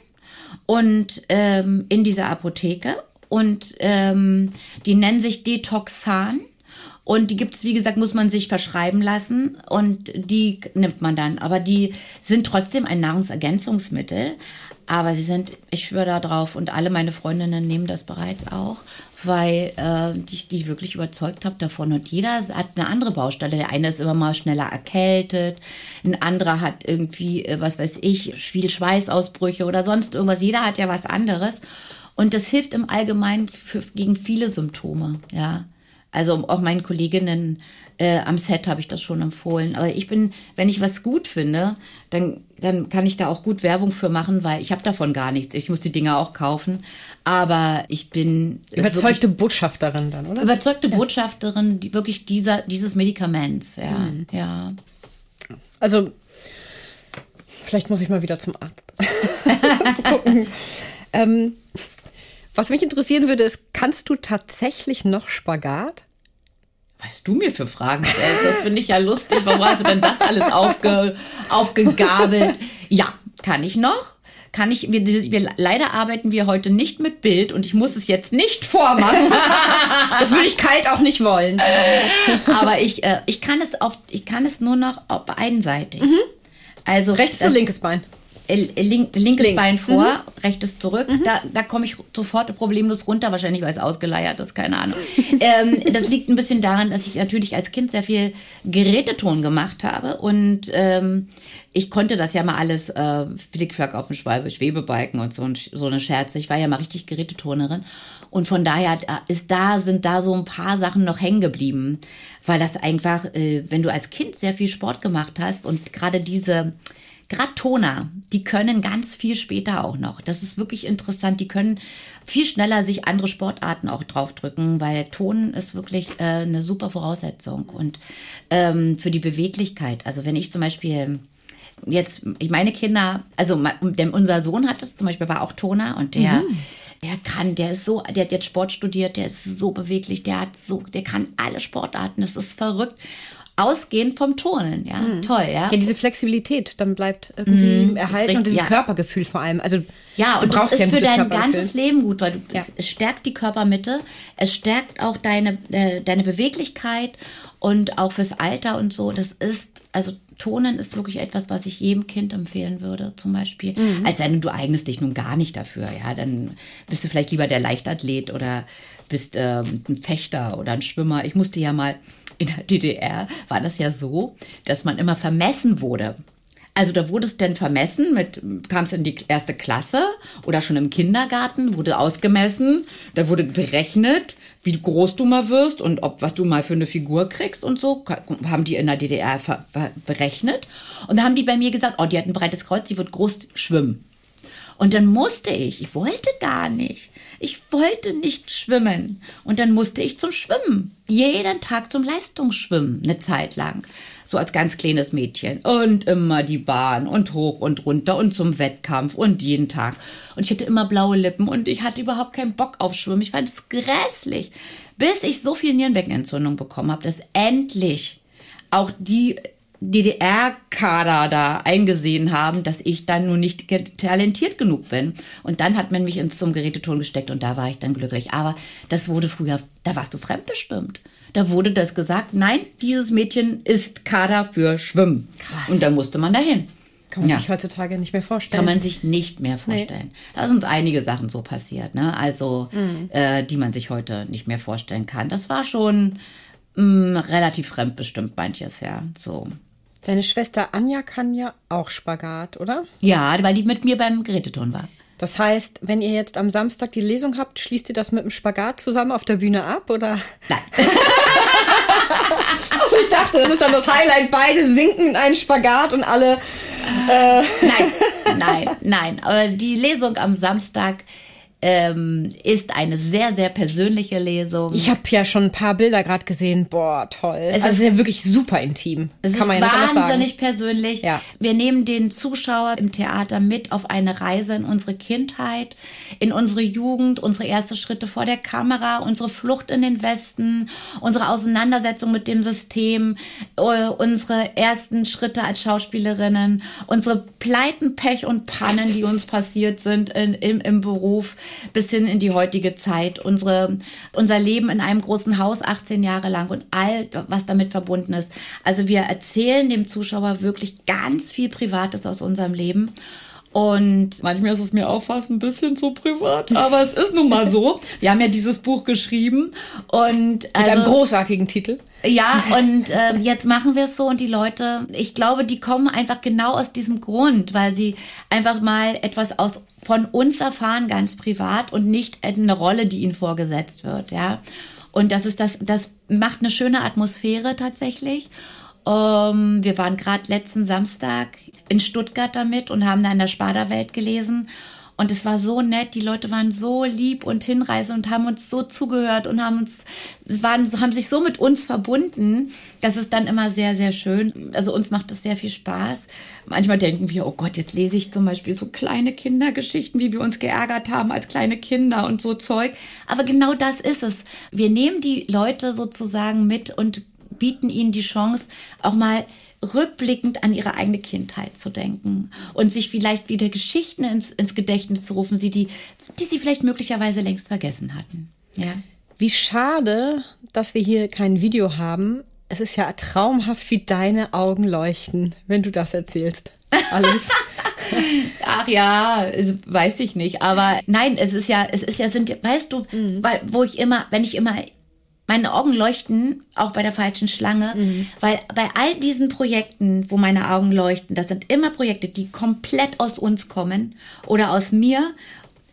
und ähm, in dieser Apotheke. Und ähm, die nennen sich Detoxan. Und die gibt's wie gesagt, muss man sich verschreiben lassen und die nimmt man dann. Aber die sind trotzdem ein Nahrungsergänzungsmittel. Aber sie sind, ich schwöre da drauf, und alle meine Freundinnen nehmen das bereits auch, weil äh, ich die wirklich überzeugt habe davon. Und jeder hat eine andere Baustelle. Der eine ist immer mal schneller erkältet, ein anderer hat irgendwie, äh, was weiß ich, viel Schweißausbrüche oder sonst irgendwas. Jeder hat ja was anderes. Und das hilft im Allgemeinen für, gegen viele Symptome, ja. Also auch meinen Kolleginnen äh, am Set habe ich das schon empfohlen. Aber ich bin, wenn ich was gut finde, dann, dann kann ich da auch gut Werbung für machen, weil ich habe davon gar nichts. Ich muss die Dinger auch kaufen. Aber ich bin überzeugte Botschafterin dann, oder? Überzeugte ja. Botschafterin, die wirklich dieser dieses Medikaments. Ja, mhm. ja. Also vielleicht muss ich mal wieder zum Arzt gucken. ähm, was mich interessieren würde, ist, kannst du tatsächlich noch Spagat? Was du mir für Fragen stellst, das finde ich ja lustig. Warum hast du denn das alles aufge, aufgegabelt? Ja, kann ich noch. Kann ich, wir, wir, leider arbeiten wir heute nicht mit Bild und ich muss es jetzt nicht vormachen. das würde ich kalt auch nicht wollen. Aber ich, äh, ich kann es auf, ich kann es nur noch auf einseitig. Mhm. Also rechtes oder linkes Bein? Link, linkes Links. Bein vor, mhm. rechtes zurück. Mhm. Da, da komme ich sofort problemlos runter, wahrscheinlich weil es ausgeleiert ist, keine Ahnung. ähm, das liegt ein bisschen daran, dass ich natürlich als Kind sehr viel Geräteton gemacht habe und ähm, ich konnte das ja mal alles, äh, Flickflack auf dem Schwalbe, Schwebebalken und so, so eine Scherze. Ich war ja mal richtig Gerätetonerin. Und von daher ist da, sind da so ein paar Sachen noch hängen geblieben. Weil das einfach, äh, wenn du als Kind sehr viel Sport gemacht hast und gerade diese, Gerade Toner, die können ganz viel später auch noch. Das ist wirklich interessant. Die können viel schneller sich andere Sportarten auch draufdrücken, weil Ton ist wirklich äh, eine super Voraussetzung und ähm, für die Beweglichkeit. Also wenn ich zum Beispiel jetzt, ich meine Kinder, also unser Sohn hat es zum Beispiel, war auch Toner und der mhm der kann, der ist so, der hat jetzt Sport studiert, der ist so beweglich, der hat so, der kann alle Sportarten, das ist verrückt ausgehend vom Turnen, ja. Mhm. Toll, ja. Ja, diese Flexibilität dann bleibt irgendwie mhm, erhalten und dieses ja. Körpergefühl vor allem. Also ja, und das ist ja für dein ganzes Leben gut, weil du, ja. es stärkt die Körpermitte, es stärkt auch deine äh, deine Beweglichkeit und auch fürs Alter und so. Das ist also Tonen ist wirklich etwas, was ich jedem Kind empfehlen würde, zum Beispiel. Mhm. Als wenn du eignest dich nun gar nicht dafür, ja, dann bist du vielleicht lieber der Leichtathlet oder bist ähm, ein Fechter oder ein Schwimmer. Ich musste ja mal in der DDR war das ja so, dass man immer vermessen wurde. Also da wurde es denn vermessen, mit kam es in die erste Klasse oder schon im Kindergarten, wurde ausgemessen, da wurde berechnet, wie groß du mal wirst und ob was du mal für eine Figur kriegst und so, haben die in der DDR berechnet. Und da haben die bei mir gesagt, oh, die hat ein breites Kreuz, die wird groß schwimmen. Und dann musste ich, ich wollte gar nicht, ich wollte nicht schwimmen. Und dann musste ich zum Schwimmen. Jeden Tag zum Leistungsschwimmen, eine Zeit lang. so als ganz kleines Mädchen. Und immer die Bahn und hoch und runter und zum Wettkampf und jeden Tag. Und ich hatte immer blaue Lippen und ich hatte überhaupt keinen Bock auf Schwimmen. Ich fand es grässlich. Bis ich so viel Nierenbeckenentzündung bekommen habe, dass endlich auch die DDR-Kader da eingesehen haben, dass ich dann nur nicht talentiert genug bin. Und dann hat man mich ins zum Geräteton gesteckt und da war ich dann glücklich. Aber das wurde früher, da warst du fremdbestimmt. Da wurde das gesagt, nein, dieses Mädchen ist Kader für Schwimmen. Krass. Und da musste man dahin. Kann man ja. sich heutzutage nicht mehr vorstellen. Kann man sich nicht mehr vorstellen. Nee. Da sind einige Sachen so passiert, ne? Also, mhm. äh, die man sich heute nicht mehr vorstellen kann. Das war schon mh, mm, relativ fremdbestimmt manches, ja. So. Deine Schwester Anja kann ja auch Spagat, oder? Ja, weil die mit mir beim Geräteton war. Das heißt, wenn ihr jetzt am Samstag die Lesung habt, schließt ihr das mit dem Spagat zusammen auf der Bühne ab, oder? Nein. also ich dachte, das ist dann das Highlight. Beide sinken in einen Spagat und alle. Äh nein, nein, nein. Aber die Lesung am Samstag ähm, ist eine sehr, sehr persönliche Lesung. Ich habe ja schon ein paar Bilder gerade gesehen. Boah, toll. Es also ist ja wirklich super intim. Es Kann ist ja wahnsinnig persönlich. Ja. Wir nehmen den Zuschauer im Theater mit auf eine Reise in unsere Kindheit, in unsere Jugend, unsere ersten Schritte vor der Kamera, unsere Flucht in den Westen, unsere Auseinandersetzung mit dem System, äh, unsere ersten Schritte als Schauspielerinnen, unsere Pleiten, Pech und Pannen, die uns passiert sind in, im, im Beruf bis hin in die heutige Zeit. Unsere, unser Leben in einem großen Haus 18 Jahre lang und all, was damit verbunden ist. Also wir erzählen dem Zuschauer wirklich ganz viel Privates aus unserem Leben. Und manchmal ist es mir auch fast ein bisschen zu privat, aber es ist nun mal so. Wir haben ja dieses Buch geschrieben und mit also, einem großartigen Titel. Ja, und äh, jetzt machen wir es so und die Leute, ich glaube, die kommen einfach genau aus diesem Grund, weil sie einfach mal etwas aus von uns erfahren, ganz privat und nicht eine Rolle, die ihnen vorgesetzt wird, ja. Und das ist das, das macht eine schöne Atmosphäre tatsächlich. Ähm, wir waren gerade letzten Samstag in Stuttgart damit und haben da in der Sparda-Welt gelesen. Und es war so nett, die Leute waren so lieb und hinreißend und haben uns so zugehört und haben uns, waren, haben sich so mit uns verbunden. Das ist dann immer sehr, sehr schön. Also uns macht das sehr viel Spaß. Manchmal denken wir, oh Gott, jetzt lese ich zum Beispiel so kleine Kindergeschichten, wie wir uns geärgert haben als kleine Kinder und so Zeug. Aber genau das ist es. Wir nehmen die Leute sozusagen mit und bieten ihnen die Chance, auch mal rückblickend an ihre eigene Kindheit zu denken und sich vielleicht wieder Geschichten ins, ins Gedächtnis zu rufen, sie die, die sie vielleicht möglicherweise längst vergessen hatten. Ja. Wie schade, dass wir hier kein Video haben. Es ist ja traumhaft, wie deine Augen leuchten, wenn du das erzählst. Alles. Ach ja, weiß ich nicht. Aber nein, es ist ja, es ist ja, sind, weißt du, mhm. weil, wo ich immer, wenn ich immer meine Augen leuchten auch bei der falschen Schlange, mhm. weil bei all diesen Projekten, wo meine Augen leuchten, das sind immer Projekte, die komplett aus uns kommen oder aus mir,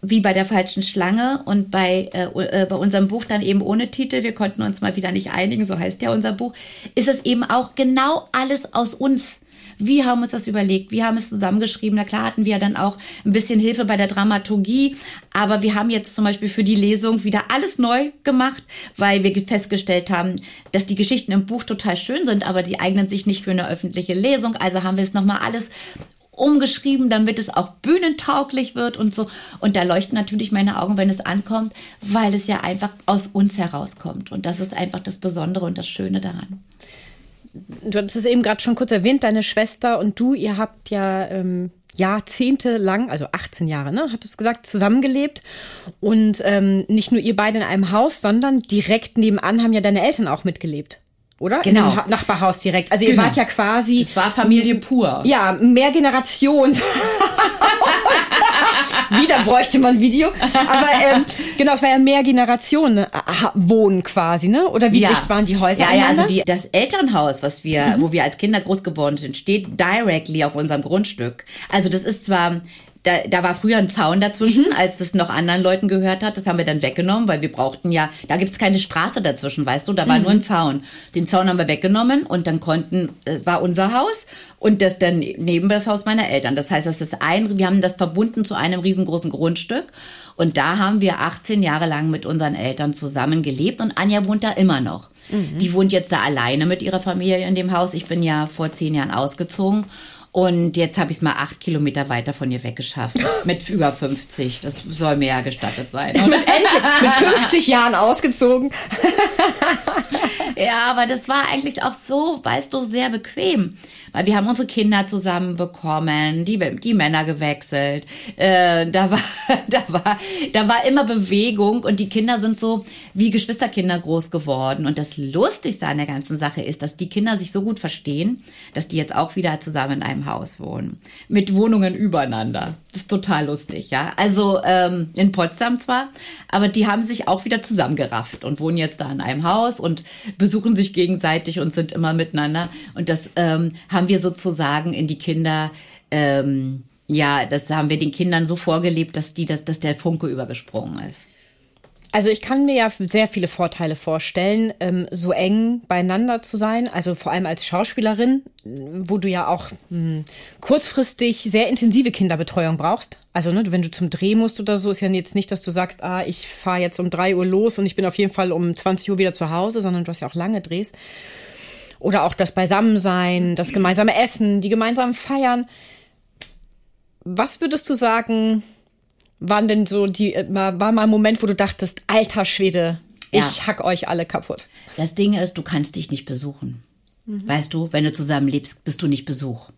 wie bei der falschen Schlange und bei, äh, äh, bei unserem Buch dann eben ohne Titel, wir konnten uns mal wieder nicht einigen, so heißt ja unser Buch, ist es eben auch genau alles aus uns. Wie haben wir uns das überlegt? Wie haben wir es zusammengeschrieben? Na klar hatten wir dann auch ein bisschen Hilfe bei der Dramaturgie, aber wir haben jetzt zum Beispiel für die Lesung wieder alles neu gemacht, weil wir festgestellt haben, dass die Geschichten im Buch total schön sind, aber die eignen sich nicht für eine öffentliche Lesung. Also haben wir es nochmal alles umgeschrieben, damit es auch bühnentauglich wird und so. Und da leuchten natürlich meine Augen, wenn es ankommt, weil es ja einfach aus uns herauskommt. Und das ist einfach das Besondere und das Schöne daran du hattest es eben gerade schon kurz erwähnt, deine Schwester und du, ihr habt ja ähm, jahrzehntelang, also 18 Jahre, ne, hattest du gesagt, zusammengelebt. Und ähm, nicht nur ihr beide in einem Haus, sondern direkt nebenan haben ja deine Eltern auch mitgelebt oder? Genau. Dem Nachbarhaus direkt. Also genau. ihr wart ja quasi. Es war Familie pur. Ja, mehr Generation. Wieder bräuchte man Video. Aber ähm, genau, es war ja mehr Generationen äh, wohnen quasi, ne? Oder wie ja. dicht waren die Häuser? Ja, ja, also die, das Elternhaus, was wir, mhm. wo wir als Kinder groß geworden sind, steht directly auf unserem Grundstück. Also das ist zwar da, da war früher ein Zaun dazwischen, mhm. als das noch anderen Leuten gehört hat. Das haben wir dann weggenommen, weil wir brauchten ja, da gibt's keine Straße dazwischen, weißt du, da war mhm. nur ein Zaun. Den Zaun haben wir weggenommen und dann konnten, das war unser Haus und das dann neben das Haus meiner Eltern. Das heißt, das ist ein, wir haben das verbunden zu einem riesengroßen Grundstück und da haben wir 18 Jahre lang mit unseren Eltern zusammen gelebt und Anja wohnt da immer noch. Mhm. Die wohnt jetzt da alleine mit ihrer Familie in dem Haus. Ich bin ja vor zehn Jahren ausgezogen und jetzt habe ich es mal acht Kilometer weiter von ihr weggeschafft. Mit über 50. Das soll mir ja gestattet sein. mit, mit 50 Jahren ausgezogen. ja, aber das war eigentlich auch so, weißt du, sehr bequem weil wir haben unsere Kinder zusammen bekommen, die, die Männer gewechselt. Äh, da war, da war, da war immer Bewegung und die Kinder sind so wie Geschwisterkinder groß geworden. Und das Lustigste an der ganzen Sache ist, dass die Kinder sich so gut verstehen, dass die jetzt auch wieder zusammen in einem Haus wohnen. Mit Wohnungen übereinander. Das ist total lustig, ja. Also ähm, in Potsdam zwar, aber die haben sich auch wieder zusammengerafft und wohnen jetzt da in einem Haus und besuchen sich gegenseitig und sind immer miteinander. Und das ähm, haben haben wir sozusagen in die Kinder, ähm, ja, das haben wir den Kindern so vorgelebt, dass die, dass, dass der Funke übergesprungen ist. Also ich kann mir ja sehr viele Vorteile vorstellen, ähm, so eng beieinander zu sein, also vor allem als Schauspielerin, wo du ja auch hm, kurzfristig sehr intensive Kinderbetreuung brauchst. Also ne, wenn du zum Dreh musst oder so, ist ja jetzt nicht, dass du sagst, ah, ich fahre jetzt um drei Uhr los und ich bin auf jeden Fall um 20 Uhr wieder zu Hause, sondern du hast ja auch lange Drehs. Oder auch das Beisammensein, das gemeinsame Essen, die gemeinsamen Feiern. Was würdest du sagen, waren denn so die, war mal ein Moment, wo du dachtest, alter Schwede, ich ja. hack euch alle kaputt? Das Ding ist, du kannst dich nicht besuchen. Mhm. Weißt du, wenn du zusammen lebst, bist du nicht Besuch.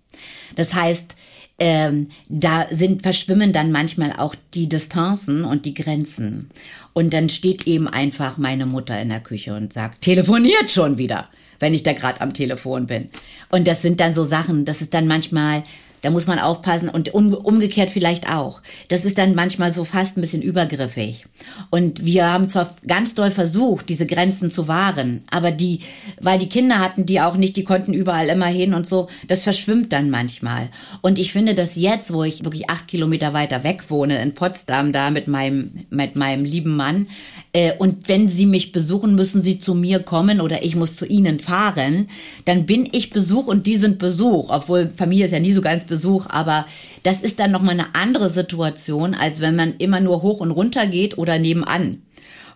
Das heißt, ähm, da sind verschwimmen dann manchmal auch die Distanzen und die Grenzen. Und dann steht eben einfach meine Mutter in der Küche und sagt, telefoniert schon wieder wenn ich da gerade am Telefon bin. Und das sind dann so Sachen, das ist dann manchmal da muss man aufpassen und umgekehrt vielleicht auch. Das ist dann manchmal so fast ein bisschen übergriffig. Und wir haben zwar ganz doll versucht, diese Grenzen zu wahren, aber die, weil die Kinder hatten die auch nicht, die konnten überall immer hin und so, das verschwimmt dann manchmal. Und ich finde, dass jetzt, wo ich wirklich acht Kilometer weiter weg wohne, in Potsdam, da mit meinem, mit meinem lieben Mann, und wenn sie mich besuchen, müssen sie zu mir kommen oder ich muss zu ihnen fahren, dann bin ich Besuch und die sind Besuch, obwohl Familie ist ja nie so ganz Besuch, aber das ist dann nochmal eine andere Situation, als wenn man immer nur hoch und runter geht oder nebenan.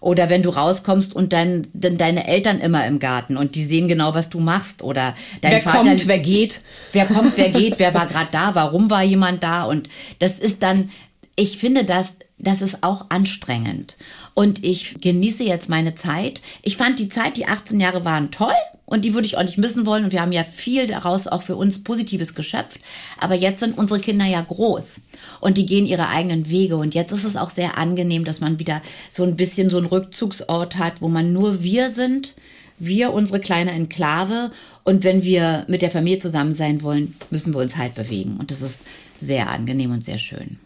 Oder wenn du rauskommst und dann, dann deine Eltern immer im Garten und die sehen genau, was du machst. Oder dein wer Vater. Kommt, wer geht. Wer kommt, wer geht, wer war gerade da, warum war jemand da? Und das ist dann, ich finde das, das ist auch anstrengend. Und ich genieße jetzt meine Zeit. Ich fand die Zeit, die 18 Jahre waren toll und die würde ich auch nicht missen wollen. Und wir haben ja viel daraus auch für uns Positives geschöpft. Aber jetzt sind unsere Kinder ja groß und die gehen ihre eigenen Wege. Und jetzt ist es auch sehr angenehm, dass man wieder so ein bisschen so einen Rückzugsort hat, wo man nur wir sind. Wir, unsere kleine Enklave. Und wenn wir mit der Familie zusammen sein wollen, müssen wir uns halt bewegen. Und das ist sehr angenehm und sehr schön.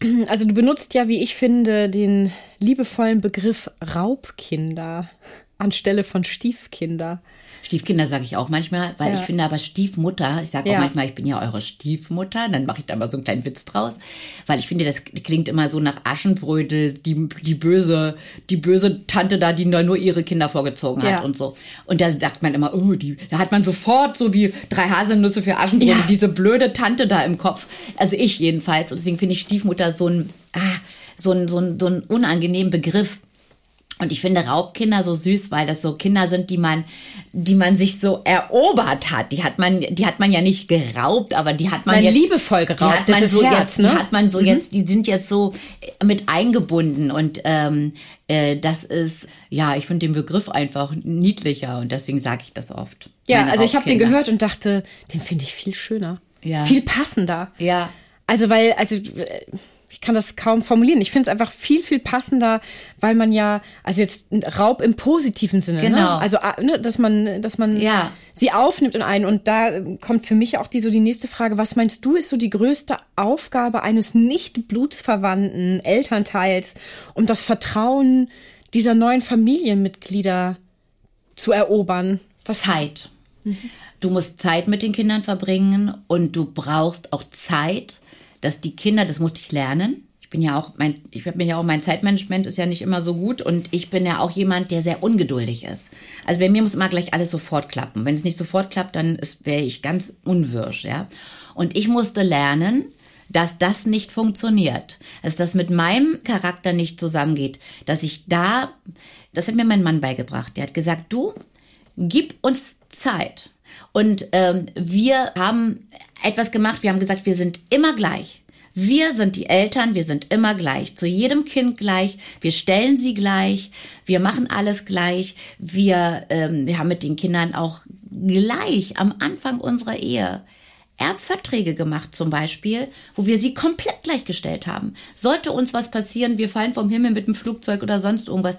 Also du benutzt ja, wie ich finde, den liebevollen Begriff Raubkinder anstelle von Stiefkinder. Stiefkinder sage ich auch manchmal, weil ja. ich finde aber Stiefmutter, ich sage auch ja. manchmal, ich bin ja eure Stiefmutter, dann mache ich da mal so einen kleinen Witz draus, weil ich finde, das klingt immer so nach Aschenbrödel, die, die böse, die böse Tante da, die nur ihre Kinder vorgezogen hat ja. und so. Und da sagt man immer, oh, die, da hat man sofort so wie drei Haselnüsse für Aschenbrödel, diese blöde Tante da im Kopf. Also ich jedenfalls. Und deswegen finde ich Stiefmutter so ein, ah, so ein, so ein, so ein unangenehmen Begriff. Und ich finde Raubkinder so süß, weil das so Kinder sind, die man, die man sich so erobert hat. Die hat man, die hat man ja nicht geraubt, aber die hat man Nein, jetzt liebevoll geraubt. Die hat man so Herz, jetzt, ne? die hat man so mhm. jetzt, die sind jetzt so äh, mit eingebunden und ähm, äh, das ist, ja, ich finde den Begriff einfach niedlicher und deswegen sage ich das oft. Ja, also ich habe den gehört und dachte, den finde ich viel schöner, ja. viel passender. Ja. Also weil, also äh, ich kann das kaum formulieren. Ich finde es einfach viel, viel passender, weil man ja, also jetzt Raub im positiven Sinne, ne? genau. Ne? Also, ne, dass man, dass man ja. sie aufnimmt in einen. Und da kommt für mich auch die, so die nächste Frage. Was meinst du, ist so die größte Aufgabe eines nicht blutsverwandten Elternteils, um das Vertrauen dieser neuen Familienmitglieder zu erobern? Was Zeit. Du musst Zeit mit den Kindern verbringen und du brauchst auch Zeit, dass die Kinder, das musste ich lernen, ich bin ja auch mein, ich bin ja auch mein Zeitmanagement ist ja nicht immer so gut und ich bin ja auch jemand, der sehr ungeduldig ist. Also bei mir muss immer gleich alles sofort klappen. Wenn es nicht sofort klappt, dann wäre ich ganz unwirsch, ja. Und ich musste lernen, dass das nicht funktioniert, dass das mit meinem Charakter nicht zusammengeht, dass ich da, das hat mir mein Mann beigebracht. Der hat gesagt, du gib uns Zeit. Und ähm, wir haben etwas gemacht. Wir haben gesagt, wir sind immer gleich. Wir sind die Eltern, wir sind immer gleich, zu jedem Kind gleich, wir stellen sie gleich, wir machen alles gleich, wir, ähm, wir haben mit den Kindern auch gleich am Anfang unserer Ehe Erbverträge gemacht zum Beispiel, wo wir sie komplett gleichgestellt haben. Sollte uns was passieren, wir fallen vom Himmel mit dem Flugzeug oder sonst irgendwas,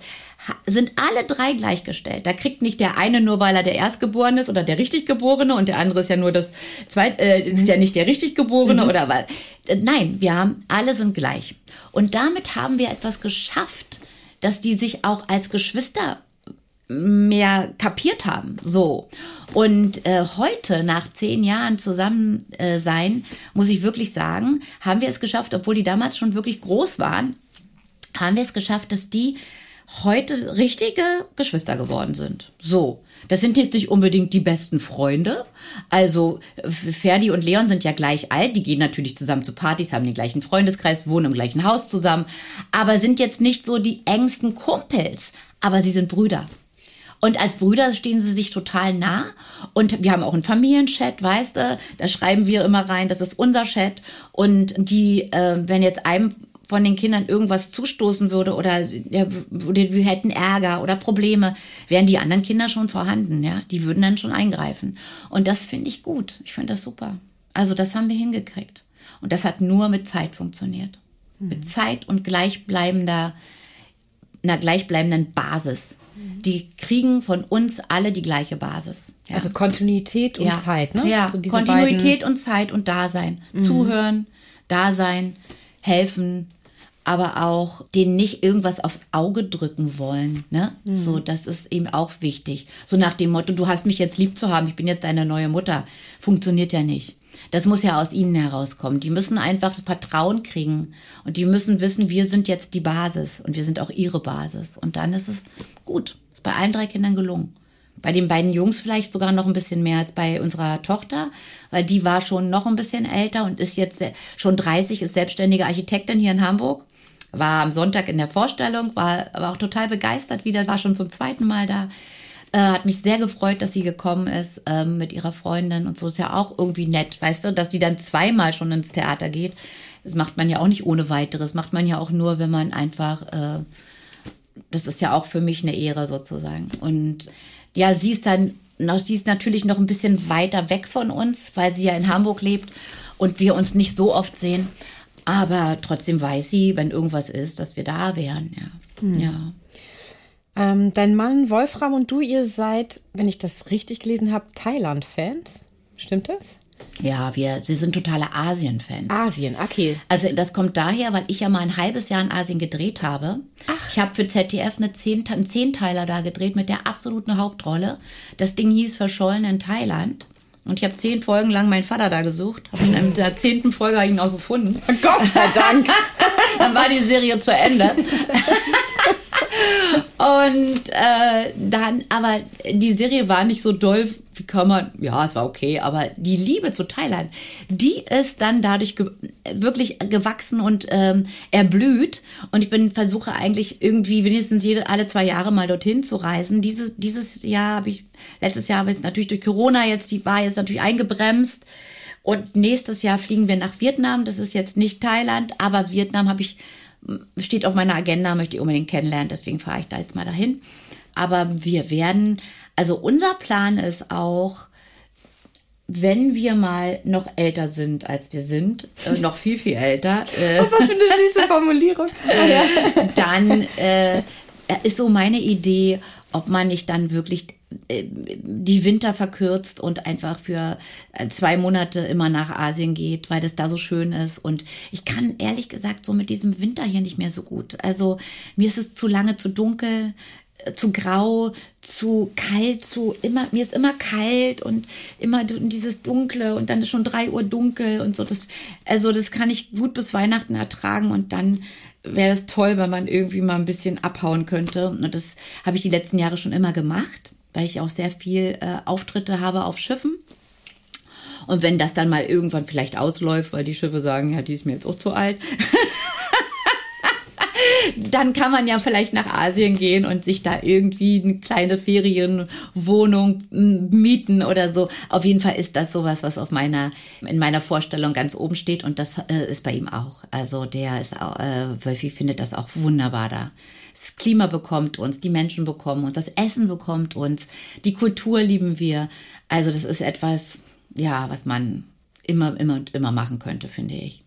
sind alle drei gleichgestellt. Da kriegt nicht der eine nur, weil er der Erstgeborene ist oder der Richtiggeborene und der andere ist ja nur das Zweit, äh, ist mhm. ja nicht der Richtiggeborene mhm. oder weil. Äh, nein, wir haben, alle sind gleich. Und damit haben wir etwas geschafft, dass die sich auch als Geschwister mehr kapiert haben. So. Und äh, heute, nach zehn Jahren zusammen äh, sein, muss ich wirklich sagen, haben wir es geschafft, obwohl die damals schon wirklich groß waren, haben wir es geschafft, dass die heute richtige Geschwister geworden sind. So. Das sind jetzt nicht unbedingt die besten Freunde. Also Ferdi und Leon sind ja gleich alt. Die gehen natürlich zusammen zu Partys, haben den gleichen Freundeskreis, wohnen im gleichen Haus zusammen, aber sind jetzt nicht so die engsten Kumpels. Aber sie sind Brüder. Und als Brüder stehen sie sich total nah. Und wir haben auch einen Familienchat, weißt du, da schreiben wir immer rein, das ist unser Chat. Und die, äh, wenn jetzt einem von den Kindern irgendwas zustoßen würde oder ja, wir hätten Ärger oder Probleme, wären die anderen Kinder schon vorhanden, ja. Die würden dann schon eingreifen. Und das finde ich gut. Ich finde das super. Also das haben wir hingekriegt. Und das hat nur mit Zeit funktioniert. Mhm. Mit Zeit und gleichbleibender, einer gleichbleibenden Basis. Die kriegen von uns alle die gleiche Basis. Ja. Also Kontinuität und ja. Zeit, ne? Ja, so Kontinuität und Zeit und Dasein. Mhm. Zuhören, Dasein, helfen, aber auch denen nicht irgendwas aufs Auge drücken wollen. Ne? Mhm. So, das ist eben auch wichtig. So nach dem Motto, du hast mich jetzt lieb zu haben, ich bin jetzt deine neue Mutter. Funktioniert ja nicht. Das muss ja aus ihnen herauskommen. Die müssen einfach Vertrauen kriegen und die müssen wissen, wir sind jetzt die Basis und wir sind auch ihre Basis. Und dann ist es gut. Ist bei allen drei Kindern gelungen. Bei den beiden Jungs vielleicht sogar noch ein bisschen mehr als bei unserer Tochter, weil die war schon noch ein bisschen älter und ist jetzt schon 30, ist selbstständige Architektin hier in Hamburg. War am Sonntag in der Vorstellung, war aber auch total begeistert wieder, war schon zum zweiten Mal da. Äh, hat mich sehr gefreut, dass sie gekommen ist ähm, mit ihrer Freundin und so ist ja auch irgendwie nett, weißt du, dass sie dann zweimal schon ins Theater geht. Das macht man ja auch nicht ohne weiteres, macht man ja auch nur, wenn man einfach, äh, das ist ja auch für mich eine Ehre sozusagen. Und ja, sie ist dann, sie ist natürlich noch ein bisschen weiter weg von uns, weil sie ja in Hamburg lebt und wir uns nicht so oft sehen. Aber trotzdem weiß sie, wenn irgendwas ist, dass wir da wären, ja. Hm. Ja. Ähm, dein Mann Wolfram und du, ihr seid, wenn ich das richtig gelesen habe, Thailand-Fans. Stimmt das? Ja, wir, sie sind totale Asien-Fans. Asien, okay. Also das kommt daher, weil ich ja mal ein halbes Jahr in Asien gedreht habe. Ach. Ich habe für ZDF eine Zehn, einen Zehnteiler da gedreht mit der absoluten Hauptrolle. Das Ding hieß Verschollen in Thailand. Und ich habe zehn Folgen lang meinen Vater da gesucht. Hab ihn in der zehnten Folge ihn auch gefunden. Gott sei Dank. Dann war die Serie zu Ende. Und äh, dann, aber die Serie war nicht so doll, wie kann man, ja, es war okay, aber die Liebe zu Thailand, die ist dann dadurch ge wirklich gewachsen und ähm, erblüht. Und ich bin versuche eigentlich irgendwie wenigstens jede, alle zwei Jahre mal dorthin zu reisen. Dieses, dieses Jahr habe ich, letztes Jahr habe ich natürlich durch Corona jetzt, die war jetzt natürlich eingebremst. Und nächstes Jahr fliegen wir nach Vietnam. Das ist jetzt nicht Thailand, aber Vietnam habe ich steht auf meiner Agenda, möchte ich unbedingt kennenlernen, deswegen fahre ich da jetzt mal dahin. Aber wir werden, also unser Plan ist auch, wenn wir mal noch älter sind, als wir sind, äh, noch viel, viel älter. Äh, oh, was für eine süße Formulierung. dann äh, ist so meine Idee, ob man nicht dann wirklich äh, die Winter verkürzt und einfach für äh, zwei Monate immer nach Asien geht, weil das da so schön ist. Und ich kann ehrlich gesagt so mit diesem Winter hier nicht mehr so gut. Also mir ist es zu lange zu dunkel. äh, zu grau, zu kalt, zu immer, mir ist immer kalt und immer dieses Dunkle und dann ist schon drei Uhr dunkel und so. Das, also das kann ich gut bis Weihnachten ertragen und dann wäre es toll, wenn man irgendwie mal ein bisschen abhauen könnte. Und das habe ich die letzten Jahre schon immer gemacht, weil ich auch sehr viel äh, Auftritte habe auf Schiffen. Und wenn das dann mal irgendwann vielleicht ausläuft, weil die Schiffe sagen, ja, die ist mir jetzt auch zu alt, dann kann man ja vielleicht nach Asien gehen und sich da irgendwie eine kleine Ferienwohnung mieten oder so. Auf jeden Fall ist das sowas, was auf meiner, in meiner Vorstellung ganz oben steht und das äh, ist bei ihm auch. Also der ist auch, äh, Wölfi findet das auch wunderbar da. Das Klima bekommt uns, die Menschen bekommen uns, das Essen bekommt uns, die Kultur lieben wir. Also das ist etwas, ja, was man immer, immer und immer machen könnte, finde ich.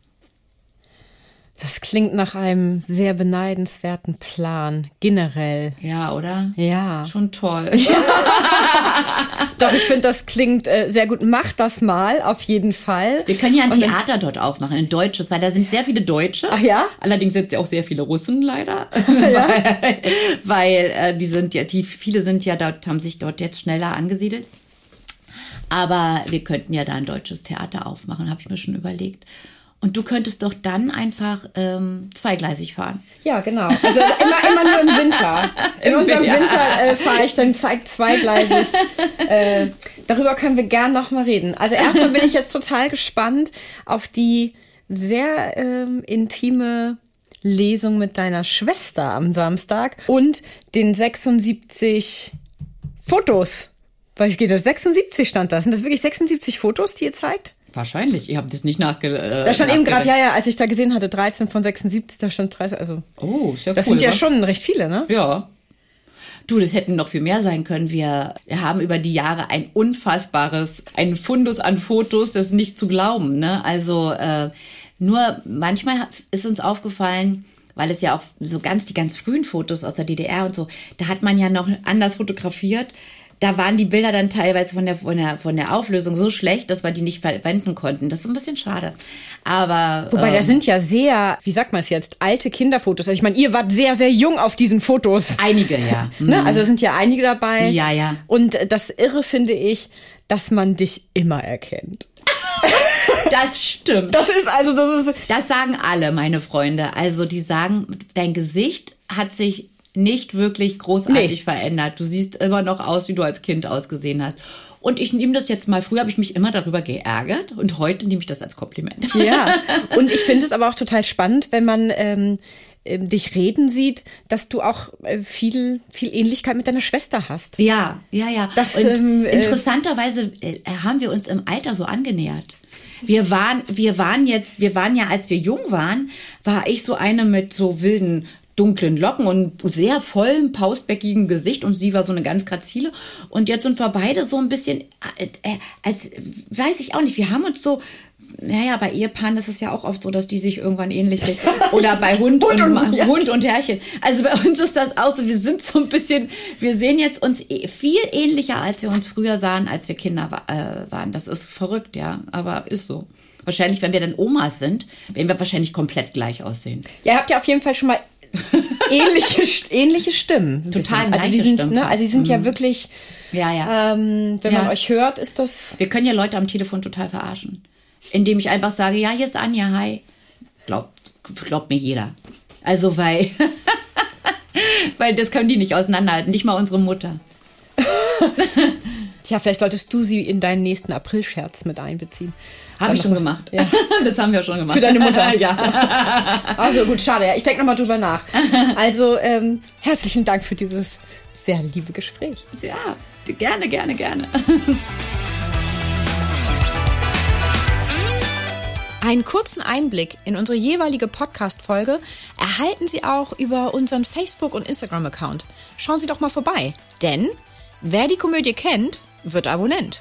Das klingt nach einem sehr beneidenswerten Plan, generell. Ja, oder? Ja. Schon toll. Doch, ich finde, das klingt äh, sehr gut. Mach das mal, auf jeden Fall. Wir können ja ein Und Theater dort aufmachen, ein deutsches, weil da sind sehr viele Deutsche. Ach ja? Allerdings sind ja auch sehr viele Russen, leider. Ja? weil weil äh, die sind ja, die viele sind ja dort, haben sich dort jetzt schneller angesiedelt. Aber wir könnten ja da ein deutsches Theater aufmachen, habe ich mir schon überlegt. Und du könntest doch dann einfach ähm, zweigleisig fahren. Ja, genau. Also immer, immer nur im Winter. In unserem ja. Winter äh, fahre ich dann zweigleisig. Äh, darüber können wir gern noch mal reden. Also erstmal bin ich jetzt total gespannt auf die sehr ähm, intime Lesung mit deiner Schwester am Samstag und den 76 Fotos. Weil ich gehe, das 76 stand da. Sind das wirklich 76 Fotos, die ihr zeigt? Wahrscheinlich, ich habe das nicht nachge. Äh, da stand eben gerade, ja, ja, als ich da gesehen hatte, 13 von 76, da stand 30, also. Oh, ist ja Das cool, sind ja was? schon recht viele, ne? Ja. Du, das hätten noch viel mehr sein können. Wir, wir haben über die Jahre ein unfassbares, ein Fundus an Fotos, das ist nicht zu glauben, ne? Also, äh, nur manchmal ist uns aufgefallen, weil es ja auch so ganz, die ganz frühen Fotos aus der DDR und so, da hat man ja noch anders fotografiert da waren die Bilder dann teilweise von der, von der, von der Auflösung so schlecht, dass wir die nicht verwenden konnten. Das ist ein bisschen schade. Aber. Wobei, ähm, das sind ja sehr, wie sagt man es jetzt, alte Kinderfotos. Also ich meine, ihr wart sehr, sehr jung auf diesen Fotos. Einige, ja. ne? Also sind ja einige dabei. Ja, ja. Und das Irre finde ich, dass man dich immer erkennt. Das stimmt. Das ist also, das ist. Das sagen alle meine Freunde. Also, die sagen, dein Gesicht hat sich nicht wirklich großartig nee. verändert. Du siehst immer noch aus, wie du als Kind ausgesehen hast. Und ich nehme das jetzt mal, früher habe ich mich immer darüber geärgert und heute nehme ich das als Kompliment. Ja, und ich finde es aber auch total spannend, wenn man ähm, ähm dich reden sieht, dass du auch äh, viel, viel Ähnlichkeit mit deiner Schwester hast. Ja, ja, ja. Das, und ähm, äh, interessanterweise äh, haben wir uns im Alter so angenähert. Wir waren, wir waren jetzt, wir waren ja, als wir jung waren, war ich so eine mit so wilden dunklen Locken und sehr vollem, pausbäckigen Gesicht und sie war so eine ganz grazile. Und jetzt sind wir beide so ein bisschen, äh, äh, als, weiß ich auch nicht, wir haben uns so, naja, bei Ehepaaren ist es ja auch oft so, dass die sich irgendwann ähnlich sehen. Oder bei Hund, und, und, Hund und Herrchen. Also bei uns ist das auch so, wir sind so ein bisschen, wir sehen jetzt uns e, viel ähnlicher, als wir uns früher sahen, als wir Kinder äh, waren. Das ist verrückt, ja, aber ist so. Wahrscheinlich, wenn wir dann Omas sind, werden wir wahrscheinlich komplett gleich aussehen. Ja, habt ihr auf jeden Fall schon mal ähnliche, ähnliche Stimmen. Total also die sind, ne, also die sind mhm. ja wirklich. Ja, ja. Ähm, wenn ja. man euch hört, ist das. Wir können ja Leute am Telefon total verarschen, indem ich einfach sage, ja, hier ist Anja, hi. Glaubt, glaubt mir jeder. Also weil, weil das können die nicht auseinanderhalten, nicht mal unsere Mutter. Tja, vielleicht solltest du sie in deinen nächsten April-Scherz mit einbeziehen. Habe ich schon gemacht. Ja. Das haben wir schon gemacht. Für deine Mutter. ja. Also gut, schade. Ja. Ich denke nochmal drüber nach. Also ähm, herzlichen Dank für dieses sehr liebe Gespräch. Ja, gerne, gerne, gerne. Einen kurzen Einblick in unsere jeweilige Podcast-Folge erhalten Sie auch über unseren Facebook- und Instagram-Account. Schauen Sie doch mal vorbei, denn wer die Komödie kennt, wird Abonnent.